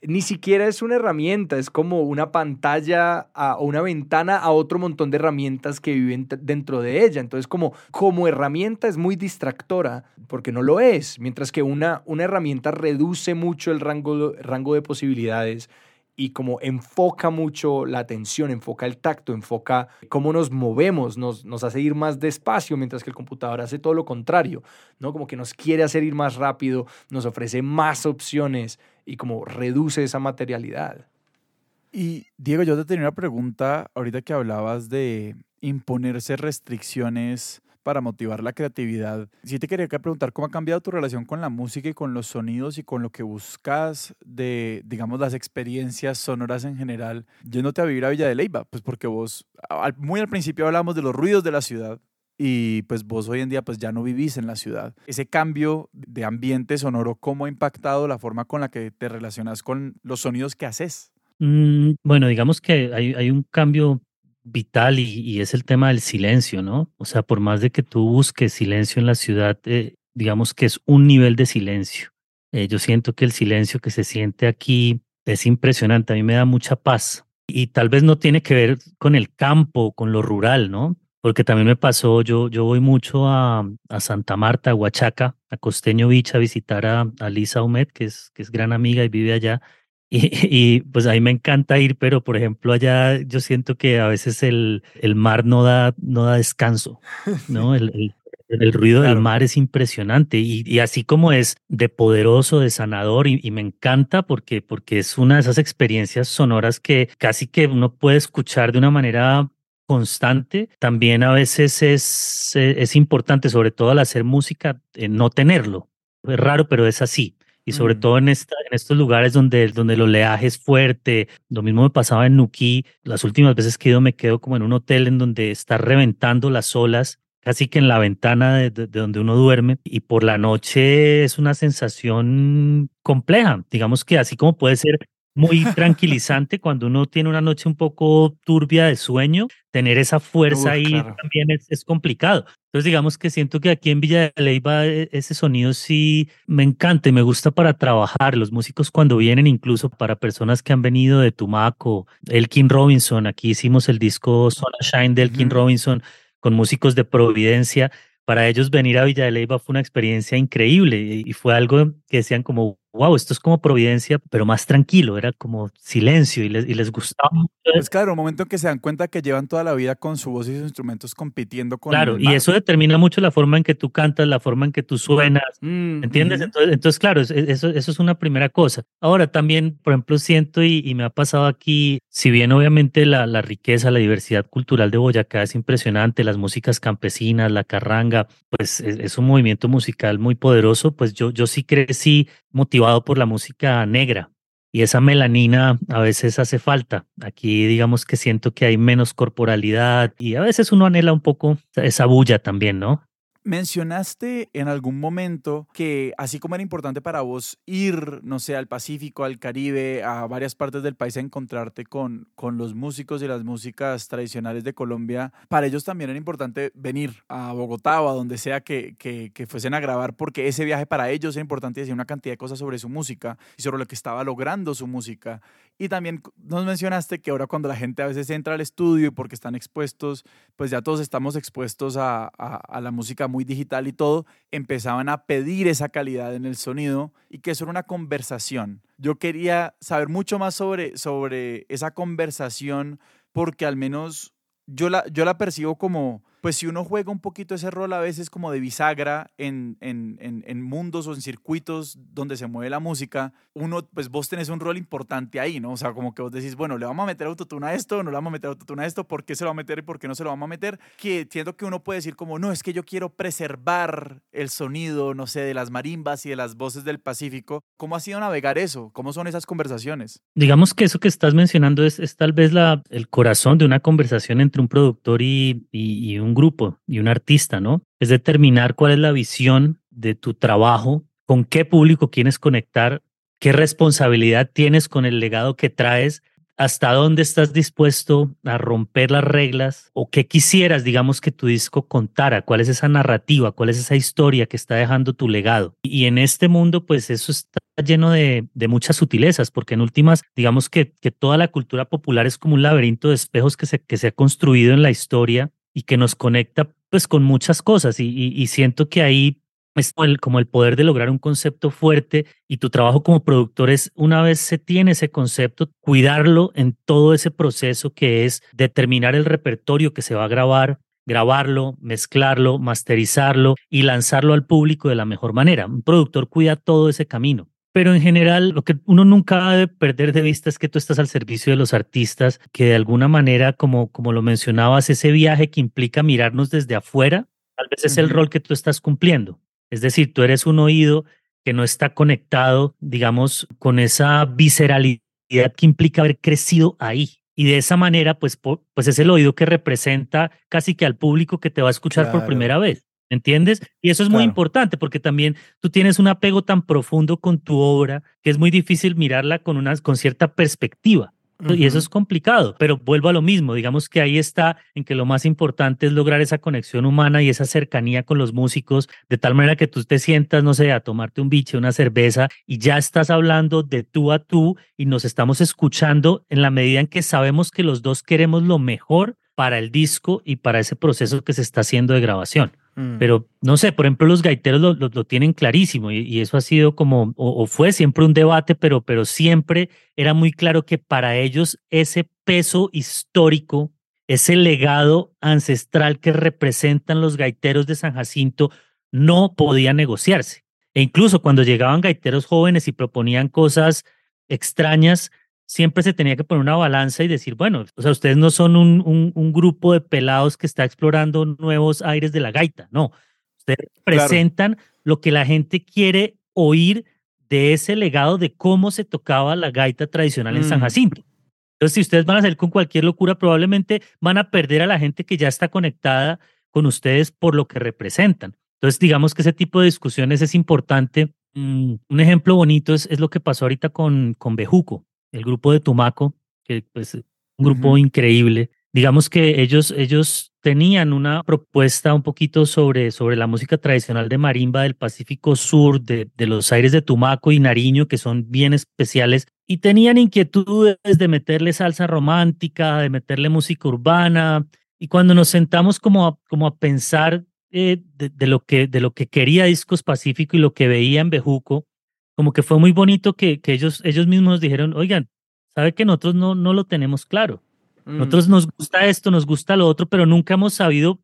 ni siquiera es una herramienta, es como una pantalla o una ventana a otro montón de herramientas que viven dentro de ella. Entonces, como, como herramienta es muy distractora, porque no lo es, mientras que una, una herramienta reduce mucho el rango, rango de posibilidades y como enfoca mucho la atención, enfoca el tacto, enfoca cómo nos movemos, nos, nos hace ir más despacio, mientras que el computador hace todo lo contrario, ¿no? Como que nos quiere hacer ir más rápido, nos ofrece más opciones y como reduce esa materialidad. Y Diego, yo te tenía una pregunta ahorita que hablabas de imponerse restricciones para motivar la creatividad. Sí te quería preguntar cómo ha cambiado tu relación con la música y con los sonidos y con lo que buscas de, digamos, las experiencias sonoras en general, yéndote a vivir a Villa de Leyva, pues porque vos, muy al principio hablamos de los ruidos de la ciudad, y pues vos hoy en día pues ya no vivís en la ciudad. Ese cambio de ambiente sonoro, ¿cómo ha impactado la forma con la que te relacionas con los sonidos que haces? Mm, bueno, digamos que hay, hay un cambio vital y, es el tema del silencio, ¿no? O sea, por más de que tú busques silencio en la ciudad, eh, digamos que es un nivel de silencio. Eh, yo siento que el silencio que se siente aquí es impresionante, a mí me da mucha paz. Y tal vez no tiene que ver con el campo, con lo rural, ¿no? Porque también me pasó, yo, yo voy mucho a, a Santa Marta, a Huachaca, a Costeño Beach a visitar a, a Lisa Humet, que es, que es gran amiga y vive allá. Y, pues a mí me encanta ir, pero por ejemplo allá yo siento que a veces el, el mar no da, no da descanso, ¿no? El, el, ruido del mar es impresionante y, y, así como es de poderoso, de sanador y, y, me encanta porque, porque es una de esas experiencias sonoras que casi que uno puede escuchar de una manera constante, también a veces es, es importante, sobre todo al hacer música, eh, no tenerlo. Es raro, pero es así y sobre mm. todo en, esta, en estos lugares donde, donde el oleaje es fuerte. Lo mismo me pasaba en Nuquí. Las últimas veces que he ido me quedo como en un hotel en donde está reventando las olas, casi que en la ventana de, de, donde uno duerme. Y por la noche es una sensación compleja. Digamos que así como puede ser muy tranquilizante cuando uno tiene una noche un poco turbia de sueño, tener esa fuerza ahí también es, es, complicado. Entonces digamos que siento que aquí en Villa de Leyva e, ese sonido sí me encanta y me gusta para trabajar. Los músicos cuando vienen, incluso para personas que han venido de Tumaco, Elkin Robinson, aquí hicimos el disco Zona Shine de Elkin Robinson con músicos de Providencia para ellos venir a Villa de Leyva fue una experiencia increíble y fue algo que decían como, wow, esto es como Providencia, pero más tranquilo, era como silencio y les, y les gustaba. Pues claro, un momento en que se dan cuenta que llevan toda la vida con su voz y sus instrumentos compitiendo con Claro, y eso determina mucho la forma en que tú cantas, la forma en que tú suenas, mm, ¿entiendes? entonces, entonces, claro, eso, eso es una primera cosa. Ahora también, por ejemplo, siento y, y me ha pasado aquí, si bien obviamente la, la riqueza, la diversidad cultural de Boyacá es impresionante, las músicas campesinas, la carranga, pues es, es un movimiento musical muy poderoso, pues yo, yo sí crecí motivado por la música negra y esa melanina a veces hace falta. Aquí digamos que siento que hay menos corporalidad y a veces uno anhela un poco esa bulla también, ¿no? Mencionaste en algún momento que así como era importante para vos ir, no sé, al Pacífico, al Caribe, a varias partes del país a encontrarte con, con los músicos y las músicas tradicionales de Colombia, para ellos también era importante venir a Bogotá o a donde sea que, que, que fuesen a grabar, porque ese viaje para ellos era importante decir una cantidad de cosas sobre su música y sobre lo que estaba logrando su música. Y también nos mencionaste que ahora cuando la gente a veces entra al estudio y porque están expuestos, pues ya todos estamos expuestos a, a, la música muy digital y todo, empezaban a pedir esa calidad en el sonido y que eso era una conversación. Yo quería saber mucho más sobre, sobre esa conversación porque al menos yo la, yo la percibo como pues si uno juega un poquito ese rol a veces como de bisagra en, en, en, mundos o en circuitos donde se mueve la música, uno, pues vos tenés un rol importante ahí, ¿no? O sea, como que vos decís, bueno, le vamos a meter autotune a esto, no le vamos a meter autotune a esto, ¿por qué se lo va a meter y por qué no se lo vamos a meter? Que entiendo que uno puede decir como, no, es que yo quiero preservar el sonido, no sé, de las marimbas y de las voces del Pacífico. ¿Cómo ha sido navegar eso? ¿Cómo son esas conversaciones? Digamos que eso que estás mencionando es, es tal vez la, el corazón de una conversación entre un productor y, y un un grupo y un artista, ¿no? Es determinar cuál es la visión de tu trabajo, con qué público quieres conectar, qué responsabilidad tienes con el legado que traes, hasta dónde estás dispuesto a romper las reglas o qué quisieras, digamos, que tu disco contara, cuál es esa narrativa, cuál es esa historia que está dejando tu legado. Y en este mundo, pues eso está lleno de, muchas sutilezas, porque en últimas, digamos que, que toda la cultura popular es como un laberinto de espejos que se, que se ha construido en la historia y que nos conecta pues con muchas cosas y, y, siento que ahí es como el, poder de lograr un concepto fuerte y tu trabajo como productor es, una vez se tiene ese concepto, cuidarlo en todo ese proceso que es determinar el repertorio que se va a grabar, grabarlo, mezclarlo, masterizarlo y lanzarlo al público de la mejor manera. Un productor cuida todo ese camino. Pero en general, lo que uno nunca debe perder de vista es que tú estás al servicio de los artistas, que de alguna manera, como, como lo mencionabas, ese viaje que implica mirarnos desde afuera, tal vez es el rol que tú estás cumpliendo. Es decir, tú eres un oído que no está conectado, digamos, con esa visceralidad que implica haber crecido ahí. Y de esa manera, pues, pues es el oído que representa casi que al público que te va a escuchar por primera vez. ¿Entiendes? Y eso es muy importante porque también tú tienes un apego tan profundo con tu obra que es muy difícil mirarla con, una, con cierta perspectiva. Y eso es complicado, pero vuelvo a lo mismo, digamos que ahí está en que lo más importante es lograr esa conexión humana y esa cercanía con los músicos, de tal manera que tú te sientas, no sé, a tomarte un biche, una cerveza y ya estás hablando de tú a tú y nos estamos escuchando en la medida en que sabemos que los dos queremos lo mejor para el disco y para ese proceso que se está haciendo de grabación. Mm. Pero no sé, por ejemplo, los gaiteros lo, lo, tienen clarísimo y, eso ha sido como, o, fue siempre un debate, pero, pero siempre era muy claro que para ellos ese peso histórico, ese legado ancestral que representan los gaiteros de San Jacinto no podía negociarse. E incluso cuando llegaban gaiteros jóvenes y proponían cosas extrañas, siempre se tenía que poner una balanza y decir, bueno, o sea, ustedes no son un, un, grupo de pelados que está explorando nuevos aires de la gaita, no. Ustedes presentan lo que la gente quiere oír de ese legado de cómo se tocaba la gaita tradicional en San mm. Jacinto. Entonces, si ustedes van a hacer con cualquier locura, probablemente van a perder a la gente que ya está conectada con ustedes por lo que representan. Entonces, digamos que ese tipo de discusiones es importante. Mm, un ejemplo bonito es, es, lo que pasó ahorita con, con Bejuco el grupo de Tumaco, que pues un grupo increíble. Digamos que ellos, ellos tenían una propuesta un poquito sobre, sobre la música tradicional de marimba del Pacífico Sur, de, de los aires de Tumaco y Nariño, que son bien especiales, y tenían inquietudes de meterle salsa romántica, de meterle música urbana, y cuando nos sentamos como a, como a pensar eh, de, lo que, de lo que quería Discos Pacífico y lo que veía en Bejuco, como que fue muy bonito que, que ellos, ellos mismos dijeron, oigan, sabe que nosotros no, no lo tenemos claro. Mm. Nosotros nos gusta esto, nos gusta lo otro, pero nunca hemos sabido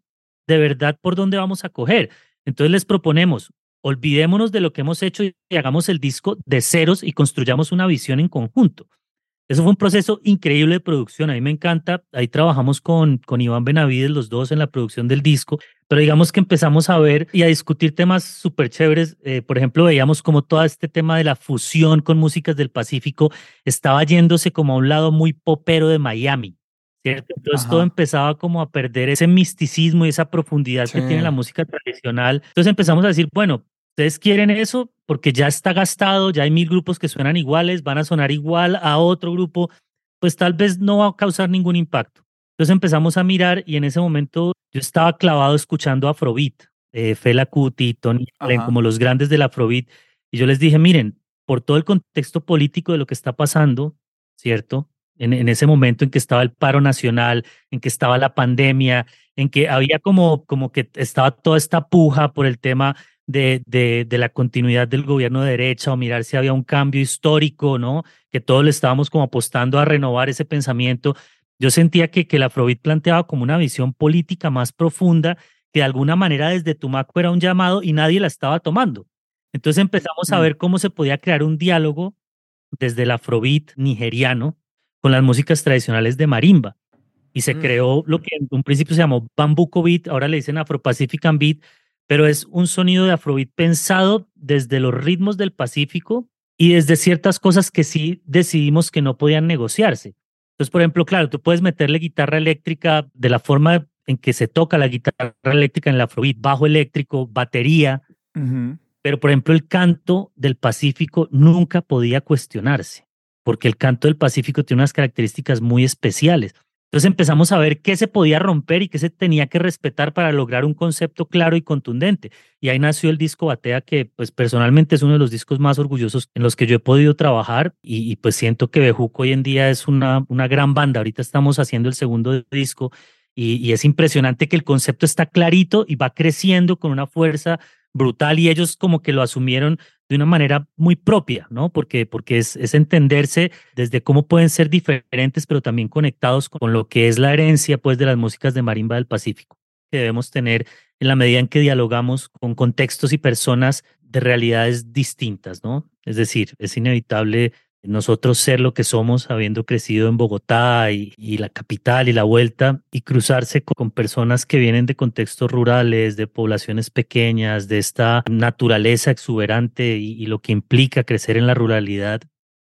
de verdad por dónde vamos a coger. Entonces les proponemos, olvidémonos de lo que hemos hecho y hagamos el disco de ceros y construyamos una visión en conjunto. Eso fue un proceso increíble de producción. A mí me encanta. Ahí trabajamos con, con Iván Benavides, los dos, en la producción del disco. Pero digamos que empezamos a ver y a discutir temas súper chéveres. Eh, por ejemplo, veíamos como todo este tema de la fusión con músicas del Pacífico estaba yéndose como a un lado muy popero de Miami. ¿cierto? Entonces todo empezaba como a perder ese misticismo y esa profundidad que tiene la música tradicional. Entonces empezamos a decir, bueno, ustedes quieren eso porque ya está gastado, ya hay mil grupos que suenan iguales, van a sonar igual a otro grupo, pues tal vez no va a causar ningún impacto. Entonces empezamos a mirar y en ese momento yo estaba clavado escuchando Afrobeat, eh, Fela Kuti, Tony Allen, como los grandes del Afrobeat, y yo les dije, miren, por todo el contexto político de lo que está pasando, ¿cierto? En, en, ese momento en que estaba el paro nacional, en que estaba la pandemia, en que había como, como que estaba toda esta puja por el tema de, de, la continuidad del gobierno de derecha o mirar si había un cambio histórico, ¿no? Que todos le estábamos como apostando a renovar ese pensamiento. Yo sentía que, que la Afrobeat planteaba como una visión política más profunda que de alguna manera desde Tumaco era un llamado y nadie la estaba tomando. Entonces empezamos a ver cómo se podía crear un diálogo desde el Afrobeat nigeriano con las músicas tradicionales de marimba. Y se mm. creó lo que en un principio se llamó Bambuco Beat, ahora le dicen Afro-Pacifican Beat, pero es un sonido de Afrobeat pensado desde los ritmos del Pacífico y desde ciertas cosas que sí decidimos que no podían negociarse. Entonces, por ejemplo, claro, tú puedes meterle guitarra eléctrica de la forma en que se toca la guitarra eléctrica en el Afrobeat, bajo eléctrico, batería, pero por ejemplo, el canto del Pacífico nunca podía cuestionarse, porque el canto del Pacífico tiene unas características muy especiales. Entonces empezamos a ver qué se podía romper y qué se tenía que respetar para lograr un concepto claro y contundente. Y ahí nació el disco Batea, que pues personalmente es uno de los discos más orgullosos en los que yo he podido trabajar y, pues siento que Bejuco hoy en día es una, una gran banda. Ahorita estamos haciendo el segundo disco y, y es impresionante que el concepto está clarito y va creciendo con una fuerza brutal y ellos como que lo asumieron de una manera muy propia, ¿no? Porque, porque es, es entenderse desde cómo pueden ser diferentes, pero también conectados con lo que es la herencia, pues, de las músicas de marimba del Pacífico, que debemos tener en la medida en que dialogamos con contextos y personas de realidades distintas, ¿no? Es decir, es inevitable nosotros ser lo que somos habiendo crecido en Bogotá y, la capital y la vuelta y cruzarse con, personas que vienen de contextos rurales, de poblaciones pequeñas, de esta naturaleza exuberante y, lo que implica crecer en la ruralidad.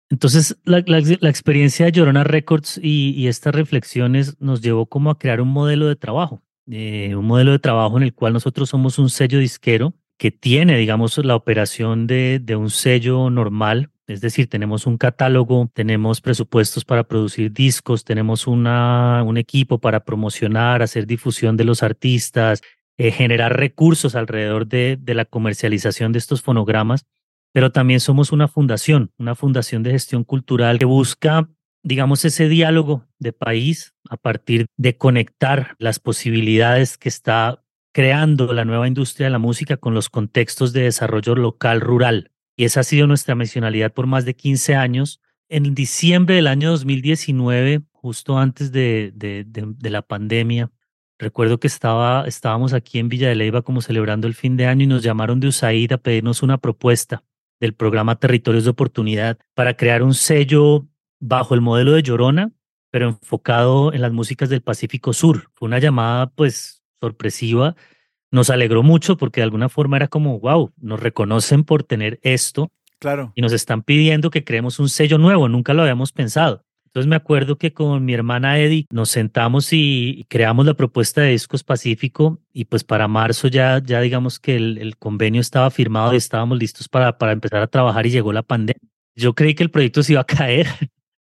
Entonces, la, experiencia de Llorona Records y, estas reflexiones nos llevó como a crear un modelo de trabajo, eh, un modelo de trabajo en el cual nosotros somos un sello disquero que tiene, digamos, la operación de, de un sello normal, es decir, tenemos un catálogo, tenemos presupuestos para producir discos, tenemos una, un equipo para promocionar, hacer difusión de los artistas, eh, generar recursos alrededor de, de la comercialización de estos fonogramas, pero también somos una fundación, una fundación de gestión cultural que busca, digamos, ese diálogo de país a partir de conectar las posibilidades que está creando la nueva industria de la música con los contextos de desarrollo local rural. Y esa ha sido nuestra misionalidad por más de 15 años. En diciembre del año 2019, justo antes de, la pandemia, recuerdo que estaba, estábamos aquí en Villa de Leyva como celebrando el fin de año y nos llamaron de USAID a pedirnos una propuesta del programa Territorios de Oportunidad para crear un sello bajo el modelo de Llorona, pero enfocado en las músicas del Pacífico Sur. Fue una llamada pues sorpresiva nos alegró mucho porque de alguna forma era como, wow, nos reconocen por tener esto. Claro. Y nos están pidiendo que creemos un sello nuevo, nunca lo habíamos pensado. Entonces me acuerdo que con mi hermana Eddie nos sentamos y creamos la propuesta de Discos Pacífico y pues para marzo ya, ya digamos que el, el convenio estaba firmado y estábamos listos para, para empezar a trabajar y llegó la pandemia. Yo creí que el proyecto se iba a caer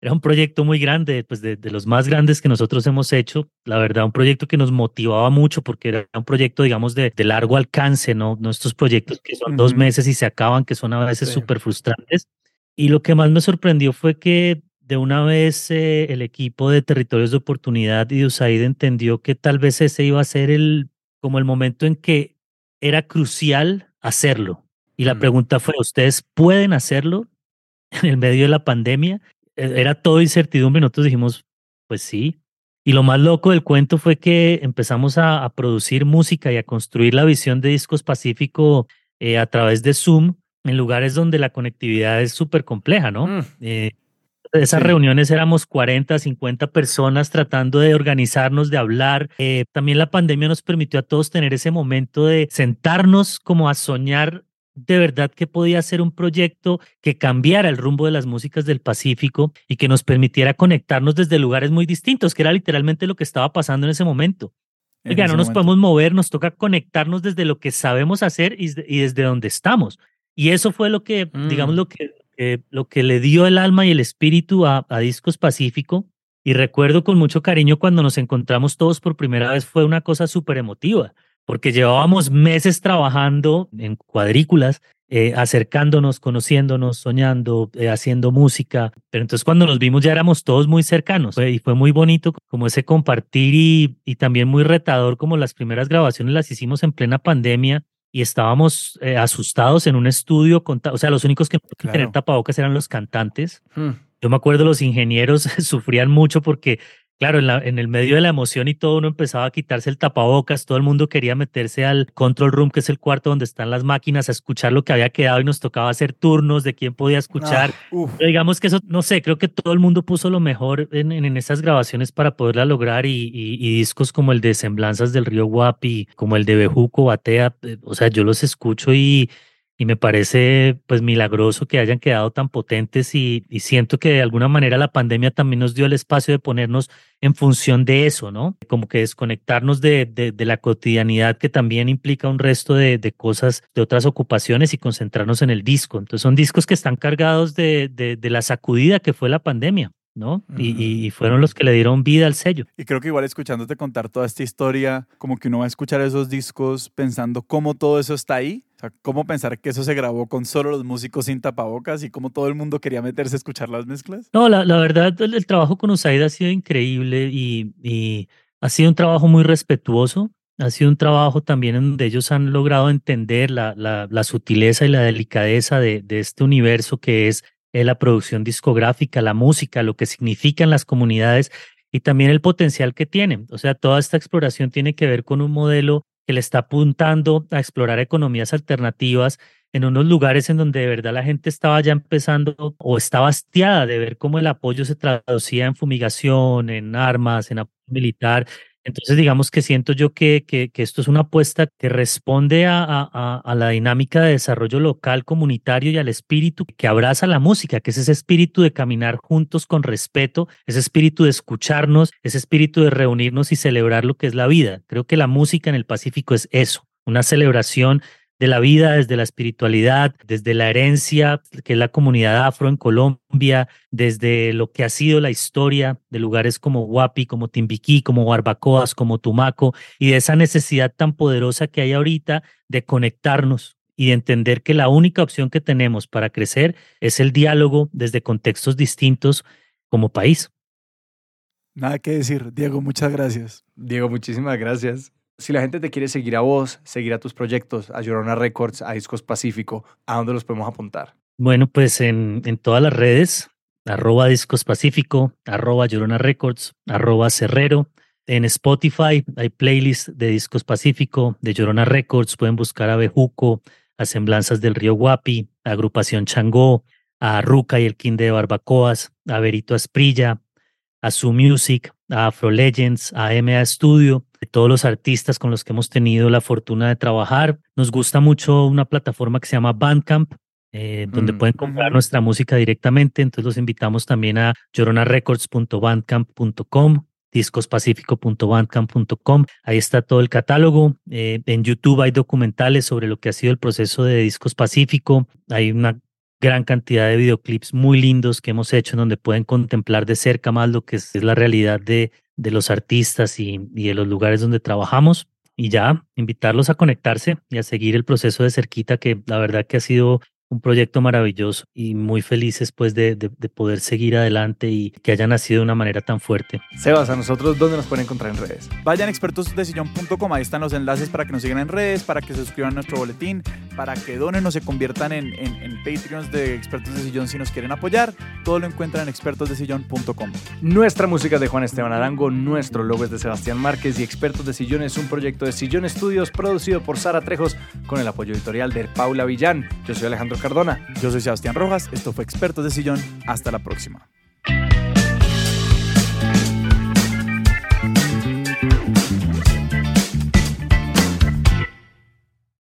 era un proyecto muy grande, pues de, los más grandes que nosotros hemos hecho. La verdad, un proyecto que nos motivaba mucho porque era un proyecto, digamos, de, largo alcance, ¿no? No estos proyectos que son dos meses y se acaban, que son a veces súper frustrantes. Y lo que más me sorprendió fue que de una vez eh, el equipo de Territorios de Oportunidad y de USAID entendió que tal vez ese iba a ser el, como el momento en que era crucial hacerlo. Y la pregunta fue, ¿ustedes pueden hacerlo en el medio de la pandemia? E-, era todo incertidumbre. Nosotros dijimos, pues sí. Y lo más loco del cuento fue que empezamos a, producir música y a construir la visión de Discos Pacífico eh, a través de Zoom en lugares donde la conectividad es súper compleja, ¿no? Mm. Eh, esas reuniones éramos 40, 50 personas tratando de organizarnos, de hablar. Eh, también la pandemia nos permitió a todos tener ese momento de sentarnos como a soñar de verdad que podía ser un proyecto que cambiara el rumbo de las músicas del Pacífico y que nos permitiera conectarnos desde lugares muy distintos, que era literalmente lo que estaba pasando en ese momento. Oiga, no nos podemos mover, nos toca conectarnos desde lo que sabemos hacer y, desde donde estamos. Y eso fue lo que, digamos, mm. lo que, lo que le dio el alma y el espíritu a, a Discos Pacífico. Y recuerdo con mucho cariño cuando nos encontramos todos por primera vez, fue una cosa súper emotiva porque llevábamos meses trabajando en cuadrículas, eh, acercándonos, conociéndonos, soñando, eh, haciendo música. Pero entonces cuando nos vimos ya éramos todos muy cercanos y fue muy bonito como ese compartir y, y, también muy retador como las primeras grabaciones las hicimos en plena pandemia y estábamos eh, asustados en un estudio, con o sea, los únicos que tener tapabocas eran los cantantes. Hmm. Yo me acuerdo los ingenieros sufrían mucho porque Claro, en, la, en, el medio de la emoción y todo, uno empezaba a quitarse el tapabocas, todo el mundo quería meterse al control room, que es el cuarto donde están las máquinas, a escuchar lo que había quedado y nos tocaba hacer turnos de quién podía escuchar. Ah, digamos que eso, no sé, creo que todo el mundo puso lo mejor en, en, esas grabaciones para poderla lograr y, y, discos como el de Semblanzas del Río Guapi, como el de Bejuco, Batea, eh, o sea, yo los escucho y y me parece pues milagroso que hayan quedado tan potentes y, siento que de alguna manera la pandemia también nos dio el espacio de ponernos en función de eso, ¿no? Como que desconectarnos de, de, la cotidianidad que también implica un resto de, de, cosas, de otras ocupaciones y concentrarnos en el disco. Entonces son discos que están cargados de, de la sacudida que fue la pandemia. ¿no? y, fueron los que le dieron vida al sello. Y creo que igual escuchándote contar toda esta historia, como que uno va a escuchar esos discos pensando cómo todo eso está ahí. Sea, cómo pensar que eso se grabó con solo los músicos sin tapabocas y cómo todo el mundo quería meterse a escuchar las mezclas. No, la, la verdad, el, trabajo con USAID ha sido increíble y, y ha sido un trabajo muy respetuoso ha sido un trabajo también en donde ellos han logrado entender la, la, sutileza y la delicadeza de, de, este universo que es eh, la producción discográfica, la música, lo que significan las comunidades y también el potencial que tienen. O sea, toda esta exploración tiene que ver con un modelo que le está apuntando a explorar economías alternativas en unos lugares en donde de verdad la gente estaba ya empezando o estaba hastiada de ver cómo el apoyo se traducía en fumigación, en armas, en apoyo militar. Entonces, digamos que siento yo que, que, esto es una apuesta que responde a, a, a, la dinámica de desarrollo local, comunitario y al espíritu que abraza la música, que es ese espíritu de caminar juntos con respeto, ese espíritu de escucharnos, ese espíritu de reunirnos y celebrar lo que es la vida. Creo que la música en el Pacífico es eso, una celebración de la vida, desde la espiritualidad, desde la herencia que es la comunidad afro en Colombia, desde lo que ha sido la historia de lugares como Huapi, como Timbiquí, como Barbacoas, como Tumaco, y de esa necesidad tan poderosa que hay ahorita de conectarnos y de entender que la única opción que tenemos para crecer es el diálogo desde contextos distintos como país. Nada que decir, Diego, muchas gracias. Diego, muchísimas gracias si la gente te quiere seguir a vos, seguir a tus proyectos, a Llorona Records, a Discos Pacífico, ¿a dónde los podemos apuntar? Bueno, pues en, todas las redes, arroba Discos Pacífico, arroba Llorona Records, arroba Cerrero. En Spotify hay playlists de Discos Pacífico, de Llorona Records, pueden buscar a Bejuco, a Semblanzas del Río Guapi, a Agrupación Changó, a Ruca y el King de Barbacoas, a Berito Asprilla, a Su Music, a Afro Legends, a MA Studio, de todos los artistas con los que hemos tenido la fortuna de trabajar. Nos gusta mucho una plataforma que se llama Bandcamp, eh, donde mm, pueden comprar nuestra música directamente. Entonces los invitamos también a lloronarecords.bandcamp.com discospacifico.bandcamp.com. Ahí está todo el catálogo. Eh, en YouTube hay documentales sobre lo que ha sido el proceso de Discos Pacífico. Hay una gran cantidad de videoclips muy lindos que hemos hecho en donde pueden contemplar de cerca más lo que es, la realidad de, de los artistas y, y, de los lugares donde trabajamos. Y ya, invitarlos a conectarse y a seguir el proceso de cerquita, que la verdad que ha sido un proyecto maravilloso y muy felices pues de, de, poder seguir adelante y que haya nacido de una manera tan fuerte. Sebas, a nosotros, ¿dónde nos pueden encontrar en redes? Vayan a expertosdesillón.com, ahí están los enlaces para que nos sigan en redes, para que se suscriban a nuestro boletín, para que donen o se conviertan en, en, en Patreons de Expertos de Sillón si nos quieren apoyar. Todo lo encuentran en expertosdesillón.com. Nuestra música es de Juan Esteban Arango, nuestro logo es de Sebastián Márquez y Expertos de Sillón es un proyecto de Sillón Estudios producido por Sara Trejos con el apoyo editorial de Paula Villán. Yo soy Alejandro Cardona. Yo soy Sebastián Rojas, esto fue Expertos de Sillón. Hasta la próxima.